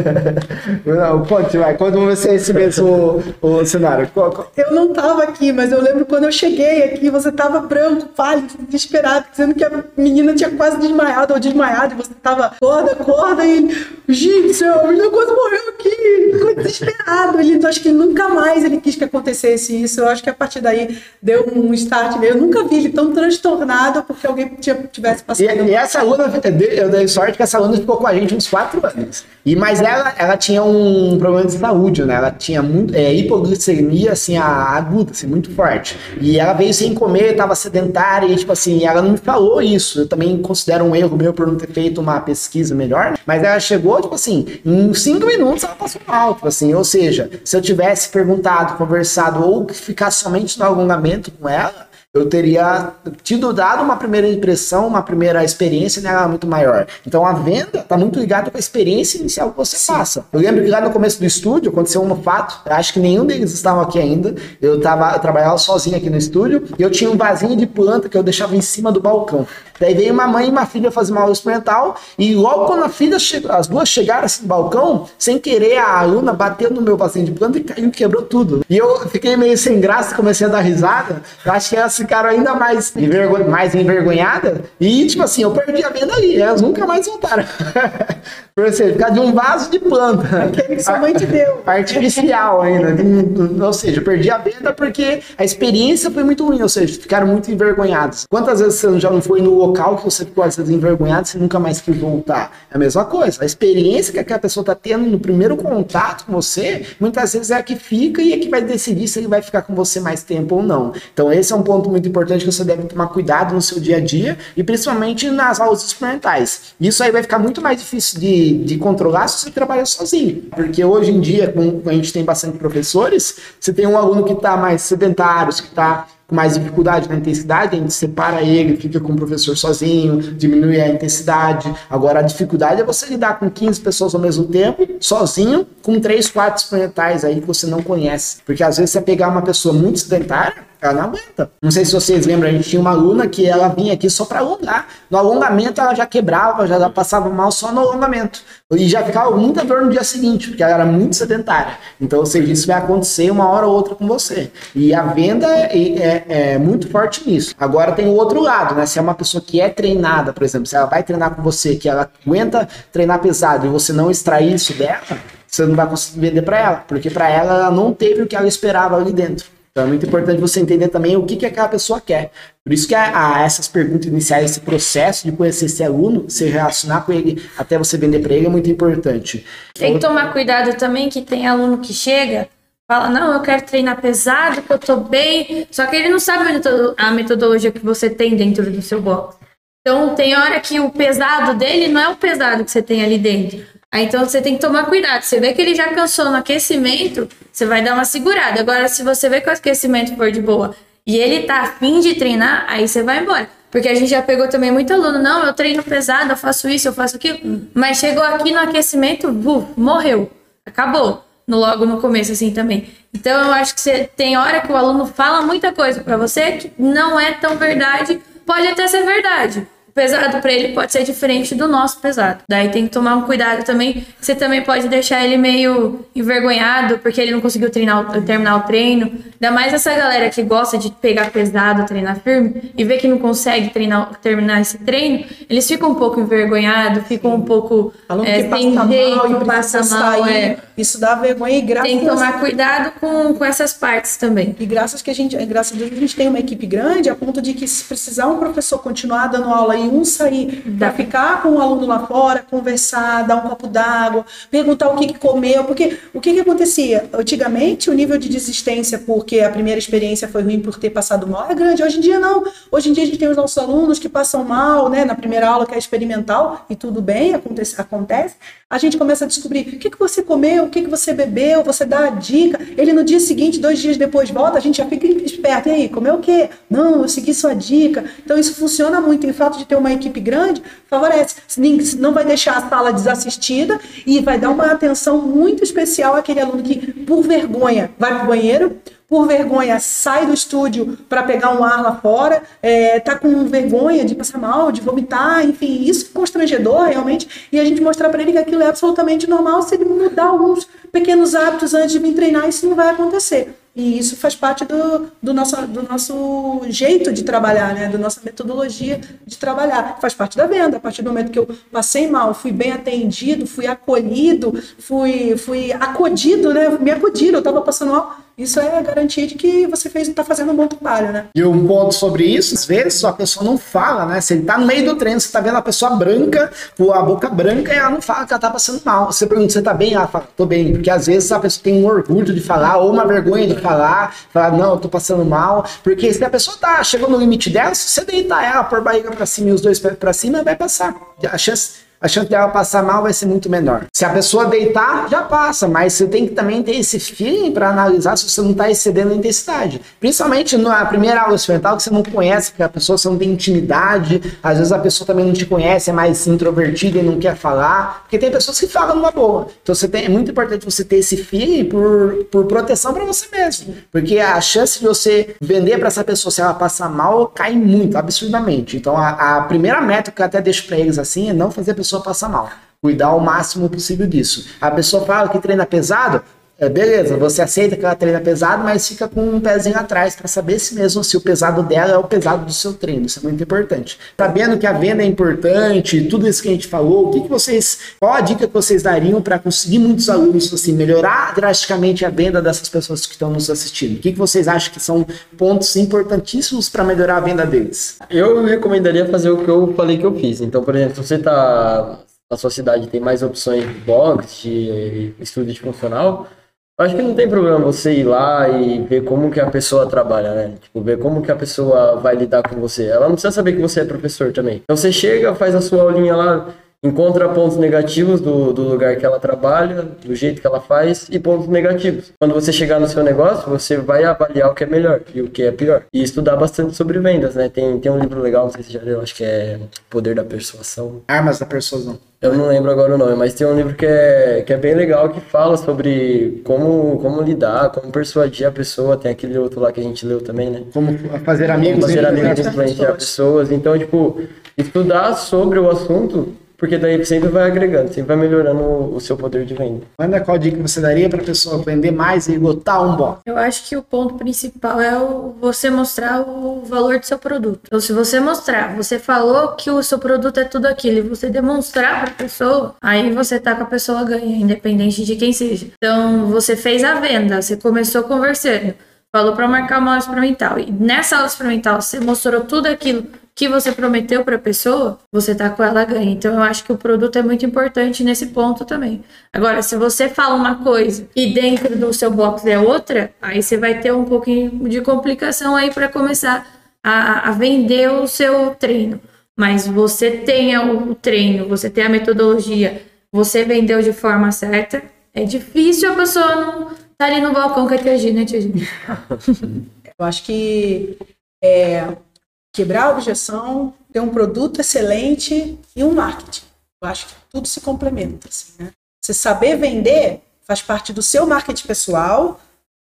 *laughs* não, conte, vai, quando você recebeu o, o cenário. Eu não estava aqui, mas eu lembro quando quando eu cheguei aqui, você tava branco, pálido, desesperado, dizendo que a menina tinha quase desmaiado ou desmaiado, e você tava, corda, corda, e, gente, a menina quase morreu aqui, ficou desesperado. Ele, acho que nunca mais ele quis que acontecesse isso. Eu acho que a partir daí deu um start. Eu nunca vi ele tão transtornado porque alguém tivesse passado. E, e essa aluna, eu dei sorte que essa aluna ficou com a gente uns quatro anos. E, mas ela, ela tinha um problema de saúde, né? Ela tinha muito, é, hipoglicemia, assim, aguda, assim, muito forte. E ela veio sem comer, estava sedentária, e tipo assim, ela não me falou isso. Eu também considero um erro meu por não ter feito uma pesquisa melhor. Mas ela chegou, tipo assim, em cinco minutos ela passou mal, tipo assim. Ou seja, se eu tivesse perguntado, conversado ou ficar somente no alongamento com ela, eu teria tido dado uma primeira impressão, uma primeira experiência nela muito maior. Então a venda está muito ligada com a experiência inicial que você Sim. passa. Eu lembro que lá no começo do estúdio aconteceu um fato, acho que nenhum deles estavam aqui ainda. Eu, tava, eu trabalhava sozinho aqui no estúdio e eu tinha um vasinho de planta que eu deixava em cima do balcão. Daí veio uma mãe e uma filha fazer uma aula experimental e logo quando a filha as duas chegaram assim no balcão, sem querer a aluna bateu no meu vasinho de planta e caiu, quebrou tudo. E eu fiquei meio sem graça, comecei a dar risada. Eu acho que elas ficaram ainda mais, envergon mais envergonhadas e tipo assim, eu perdi a venda aí, elas nunca mais voltaram. *laughs* Por você ficar de um vaso de planta. Aquele *laughs* que sua mãe te deu. Artificial ainda. ou seja, eu perdi a venda porque a experiência foi muito ruim, ou seja, ficaram muito envergonhados. Quantas vezes você já não foi no local que você ficou às vezes envergonhado, você nunca mais quis voltar. É a mesma coisa. A experiência que aquela pessoa está tendo no primeiro contato com você, muitas vezes é a que fica e é que vai decidir se ele vai ficar com você mais tempo ou não. Então esse é um ponto muito importante que você deve tomar cuidado no seu dia a dia e principalmente nas aulas experimentais. Isso aí vai ficar muito mais difícil de, de controlar se você trabalha sozinho. Porque hoje em dia, com, a gente tem bastante professores, você tem um aluno que está mais sedentário, que está com mais dificuldade na intensidade, a gente separa ele, fica com o professor sozinho, diminui a intensidade. Agora, a dificuldade é você lidar com 15 pessoas ao mesmo tempo, sozinho, com 3, 4 experimentais aí que você não conhece. Porque às vezes você pegar uma pessoa muito sedentária, ela não aguenta. Não sei se vocês lembram, a gente tinha uma aluna que ela vinha aqui só para alongar. No alongamento ela já quebrava, já passava mal só no alongamento. E já ficava muita dor no dia seguinte, porque ela era muito sedentária. Então, ou seja, isso vai acontecer uma hora ou outra com você. E a venda é, é, é muito forte nisso. Agora tem o outro lado, né? Se é uma pessoa que é treinada, por exemplo, se ela vai treinar com você, que ela aguenta treinar pesado e você não extrair isso dela, você não vai conseguir vender para ela, porque para ela ela não teve o que ela esperava ali dentro. Então é muito importante você entender também o que, que aquela pessoa quer. Por isso que a, a essas perguntas iniciais, esse processo de conhecer esse aluno, se relacionar com ele até você vender para ele é muito importante. Tem que tomar cuidado também que tem aluno que chega, fala, não, eu quero treinar pesado, que eu tô bem, só que ele não sabe a metodologia que você tem dentro do seu box. Então tem hora que o pesado dele não é o pesado que você tem ali dentro. Aí então você tem que tomar cuidado. Você vê que ele já cansou no aquecimento, você vai dar uma segurada. Agora, se você vê que o aquecimento for de boa e ele tá afim de treinar, aí você vai embora. Porque a gente já pegou também muito aluno, não, eu treino pesado, eu faço isso, eu faço aquilo. Mas chegou aqui no aquecimento, uf, morreu. Acabou. No, logo no começo, assim, também. Então, eu acho que você tem hora que o aluno fala muita coisa para você que não é tão verdade. Pode até ser verdade, o pesado para ele pode ser diferente do nosso pesado. Daí tem que tomar um cuidado também. Você também pode deixar ele meio envergonhado porque ele não conseguiu treinar, terminar o treino. Ainda mais essa galera que gosta de pegar pesado, treinar firme e vê que não consegue treinar, terminar esse treino, eles ficam um pouco envergonhados, ficam um pouco Aluno é, que passa sem mal jeito, e passa mal. sair. É. Isso dá vergonha e graças Tem que tomar cuidado com, com essas partes também. E graças que a gente, graças a Deus, a gente tem uma equipe grande a ponto de que se precisar um professor continuar dando aula um sair para ficar com o aluno lá fora, conversar, dar um copo d'água, perguntar o que, que comeu, porque o que, que acontecia? Antigamente o nível de desistência porque a primeira experiência foi ruim por ter passado mal é grande. Hoje em dia não. Hoje em dia a gente tem os nossos alunos que passam mal, né? Na primeira aula que é experimental e tudo bem, acontece, acontece. A gente começa a descobrir o que, que você comeu, o que, que você bebeu, você dá a dica. Ele no dia seguinte, dois dias depois volta, a gente já fica esperto. E aí, comeu o quê? Não, eu segui sua dica. Então isso funciona muito. E o fato de ter uma equipe grande favorece. Não vai deixar a sala desassistida e vai dar uma atenção muito especial àquele aluno que, por vergonha, vai para o banheiro, por vergonha sai do estúdio para pegar um ar lá fora, é, tá com vergonha de passar mal, de vomitar, enfim, isso é constrangedor realmente, e a gente mostrar para ele que aquilo é absolutamente normal se ele mudar alguns pequenos hábitos antes de vir treinar, isso não vai acontecer. E isso faz parte do, do, nosso, do nosso jeito de trabalhar, né? da nossa metodologia de trabalhar. Faz parte da venda. A partir do momento que eu passei mal, fui bem atendido, fui acolhido, fui, fui acodido, né? me acudiram, eu estava passando mal. Isso é garantia de que você fez está fazendo um bom trabalho, né? E um ponto sobre isso, às vezes a pessoa não fala, né? Se ele tá no meio do treino, você tá vendo a pessoa branca, com a boca branca, e ela não fala que ela tá passando mal. Você pergunta, você tá bem? Ela fala, tô bem. Porque às vezes a pessoa tem um orgulho de falar, ou uma vergonha de falar, falar, não, eu tô passando mal. Porque se a pessoa tá chegando no limite dela, se você deitar ela por barriga pra cima e os dois pés pra cima, vai passar. A chance a chance dela passar mal vai ser muito menor. Se a pessoa deitar, já passa, mas você tem que também ter esse feeling para analisar se você não está excedendo a intensidade. Principalmente na primeira aula experimental que você não conhece, que a pessoa você não tem intimidade, às vezes a pessoa também não te conhece, é mais introvertida e não quer falar, porque tem pessoas que falam numa boa. Então você tem, é muito importante você ter esse feeling por, por proteção para você mesmo, porque a chance de você vender para essa pessoa se ela passar mal cai muito, absurdamente. Então a, a primeira meta que eu até deixo para eles assim é não fazer a pessoa passar mal. Cuidar o máximo possível disso. A pessoa fala que treina pesado, é, beleza, você aceita que ela treina pesado, mas fica com um pezinho atrás para saber se mesmo se o pesado dela é o pesado do seu treino. Isso é muito importante. Sabendo que a venda é importante, tudo isso que a gente falou, o que, que vocês, qual a dica que vocês dariam para conseguir muitos alunos assim melhorar drasticamente a venda dessas pessoas que estão nos assistindo? O que, que vocês acham que são pontos importantíssimos para melhorar a venda deles? Eu recomendaria fazer o que eu falei que eu fiz. Então, por exemplo, se você está na sua cidade tem mais opções de box, de estudo de funcional, Acho que não tem problema você ir lá e ver como que a pessoa trabalha, né? Tipo, ver como que a pessoa vai lidar com você. Ela não precisa saber que você é professor também. Então você chega, faz a sua aulinha lá, encontra pontos negativos do, do lugar que ela trabalha, do jeito que ela faz e pontos negativos. Quando você chegar no seu negócio, você vai avaliar o que é melhor e o que é pior. E estudar bastante sobre vendas, né? Tem, tem um livro legal, não sei se você já leu, acho que é Poder da Persuasão. Armas da Persuasão. Eu não lembro agora o nome, mas tem um livro que é, que é bem legal que fala sobre como, como lidar, como persuadir a pessoa. Tem aquele outro lá que a gente leu também, né? Como fazer amigos. Como fazer amigos e influenciar influenciar pessoas. Então, tipo, estudar sobre o assunto, porque daí sempre vai agregando, sempre vai melhorando o, o seu poder de venda. Manda qual dica você daria para a pessoa vender mais e botar um box? Eu acho que o ponto principal é o, você mostrar o valor do seu produto. Então, se você mostrar, você falou que o seu produto é tudo aquilo e você demonstrar para a pessoa, aí você tá com a pessoa ganha, independente de quem seja. Então, você fez a venda, você começou conversando, falou para marcar uma aula experimental e nessa aula experimental você mostrou tudo aquilo que você prometeu para a pessoa, você tá com ela ganha. Então eu acho que o produto é muito importante nesse ponto também. Agora, se você fala uma coisa e dentro do seu box é outra, aí você vai ter um pouquinho de complicação aí para começar a, a vender o seu treino. Mas você tem o treino, você tem a metodologia, você vendeu de forma certa. É difícil a pessoa não tá ali no balcão com a tia né, tia? *laughs* Eu acho que é, quebrar a objeção, ter um produto excelente e um marketing. Eu acho que tudo se complementa. Assim, né? Você saber vender faz parte do seu marketing pessoal,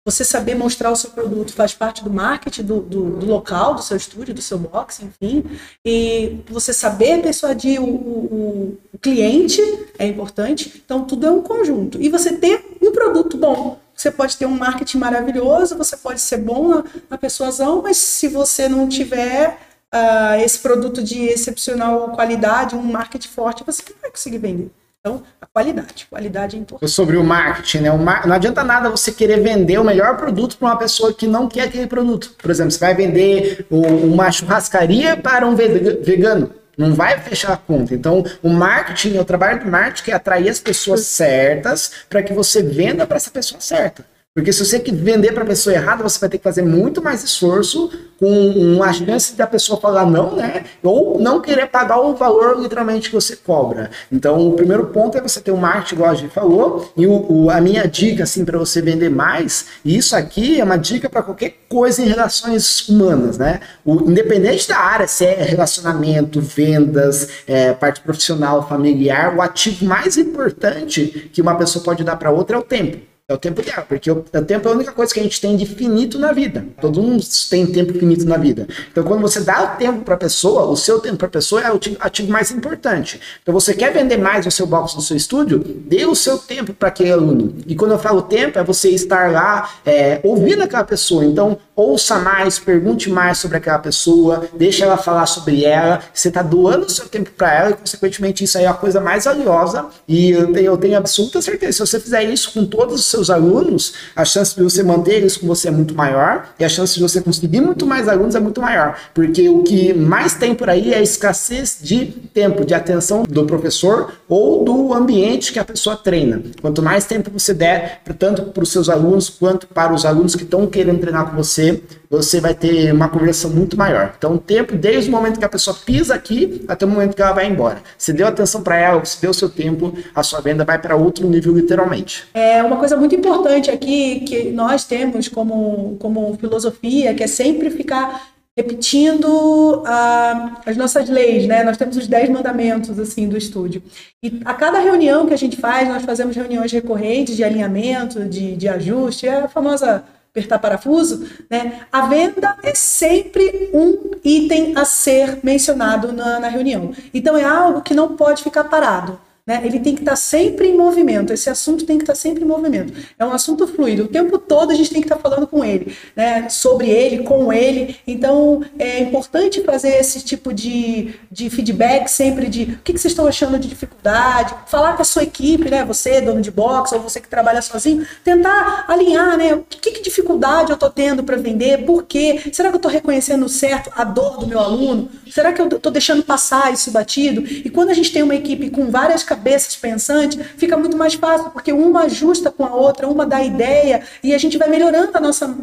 você saber mostrar o seu produto faz parte do marketing do, do, do, local, do seu estúdio, do seu box, enfim. E você saber persuadir o, o, o, cliente é importante. Então, tudo é um conjunto. E você ter um produto bom. Você pode ter um marketing maravilhoso, você pode ser bom na, na persuasão, mas se você não tiver uh, esse produto de excepcional qualidade, um marketing forte, você não vai conseguir vender. Então, a qualidade. Qualidade é importante. Sobre o marketing, né? O mar... Não adianta nada você querer vender o melhor produto para uma pessoa que não quer aquele produto. Por exemplo, você vai vender uma churrascaria para um vegano. Não vai fechar a conta. Então, o marketing, o trabalho do marketing é atrair as pessoas certas para que você venda para essa pessoa certa. Porque se você vender para a pessoa errada, você vai ter que fazer muito mais esforço com uma chance da pessoa falar não, né? Ou não querer pagar o valor literalmente que você cobra. Então, o primeiro ponto é você ter um marketing, igual a gente falou, e o, o a minha dica, assim, para você vender mais, e isso aqui é uma dica para qualquer coisa em relações humanas, né? O, independente da área, se é relacionamento, vendas, é, parte profissional, familiar, o ativo mais importante que uma pessoa pode dar para outra é o tempo. É o tempo dela, porque o, o, tempo é a única coisa que a gente tem de finito na vida. Todo mundo tem tempo finito na vida. Então, quando você dá o tempo para a pessoa, o seu tempo para a pessoa é o ativo mais importante. Então, você quer vender mais o seu box no seu estúdio, dê o seu tempo para aquele aluno. E quando eu falo tempo, é você estar lá é, ouvindo aquela pessoa. Então, ouça mais, pergunte mais sobre aquela pessoa, deixe ela falar sobre ela. Você está doando o seu tempo para ela e, consequentemente, isso aí é a coisa mais valiosa. E eu tenho, eu tenho absoluta certeza, se você fizer isso com todos os seus alunos, a chance de você manter eles com você é muito maior e a chance de você conseguir muito mais alunos é muito maior. Porque o que mais tem por aí é a escassez de tempo, de atenção do professor ou do ambiente que a pessoa treina. Quanto mais tempo você der, tanto para os seus alunos quanto para os alunos que estão querendo treinar com você, você vai ter uma conversão muito maior. Então, o tempo, desde o momento que a pessoa pisa aqui até o momento que ela vai embora. Se deu atenção para ela, se deu seu tempo, a sua venda vai para outro nível, literalmente. É uma coisa muito importante aqui que nós temos como, como filosofia, que é sempre ficar repetindo uh, as nossas leis, né? Nós temos os dez mandamentos assim do estúdio. E a cada reunião que a gente faz, nós fazemos reuniões recorrentes de alinhamento, de, de ajuste, é a famosa apertar parafuso, né? A venda é sempre um item a ser mencionado na, na reunião. Então é algo que não pode ficar parado. Né? Ele tem que estar sempre em movimento, esse assunto tem que estar sempre em movimento. É um assunto fluido, o tempo todo a gente tem que estar falando com ele, né? sobre ele, com ele. Então é importante fazer esse tipo de, de feedback sempre de o que, que vocês estão achando de dificuldade, falar com a sua equipe, né? você, dono de box, ou você que trabalha sozinho, tentar alinhar né? o que, que dificuldade eu estou tendo para vender, por quê? Será que eu estou reconhecendo certo a dor do meu aluno? Será que eu estou deixando passar esse batido? E quando a gente tem uma equipe com várias cabeças pensantes, fica muito mais fácil, porque uma ajusta com a outra, uma dá ideia, e a gente vai melhorando a nossa,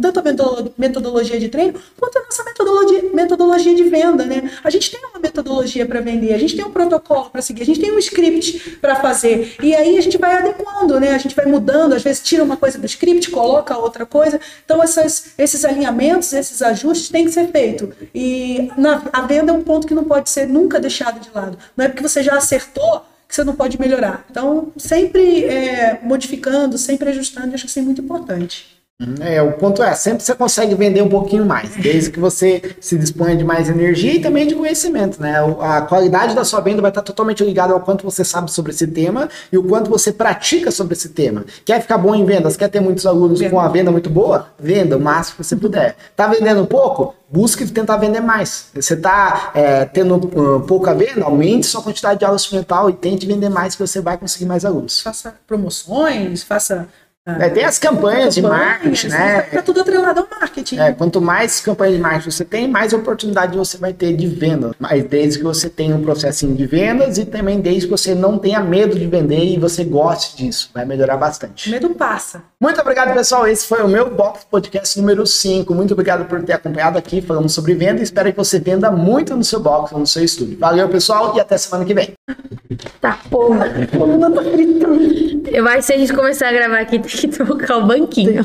tanto a metodologia de treino, quanto a nossa metodologia, metodologia de venda, né? A gente tem uma metodologia para vender, a gente tem um protocolo para seguir, a gente tem um script para fazer, e aí a gente vai adequando, né? A gente vai mudando, às vezes tira uma coisa do script, coloca outra coisa, então essas, esses alinhamentos, esses ajustes têm que ser feitos. E na, a venda é um ponto que não pode ser nunca deixado de lado. Não é porque você já acertou que você não pode melhorar. Então, sempre é, modificando, sempre ajustando, acho que isso é muito importante. É, o ponto é, sempre você consegue vender um pouquinho mais, desde que você se disponha de mais energia e também de conhecimento, né? A qualidade da sua venda vai estar totalmente ligada ao quanto você sabe sobre esse tema e o quanto você pratica sobre esse tema. Quer ficar bom em vendas? Quer ter muitos alunos com a venda muito boa? Venda o máximo que você puder. Tá vendendo pouco? Busque tentar vender mais. Você está é, tendo uh, pouca venda? Aumente sua quantidade de aula experimental e tente vender mais que você vai conseguir mais alunos. Faça promoções, faça é, tem as campanhas de marketing, né? Tá tudo atrelado ao marketing. É, quanto mais campanhas de marketing você tem, mais oportunidade você vai ter de venda. Mas desde que você tenha um processinho de vendas e também desde que você não tenha medo de vender e você goste disso, vai melhorar bastante. medo passa. Muito obrigado, pessoal. Esse foi o meu Box Podcast número 5. Muito obrigado por ter acompanhado aqui, falando sobre venda. Espero que você venda muito no seu box, no seu estúdio. Valeu, pessoal, e até semana que vem. Tá, porra. Eu acho que se a gente começar a gravar aqui, *laughs* que trocar o banquinho.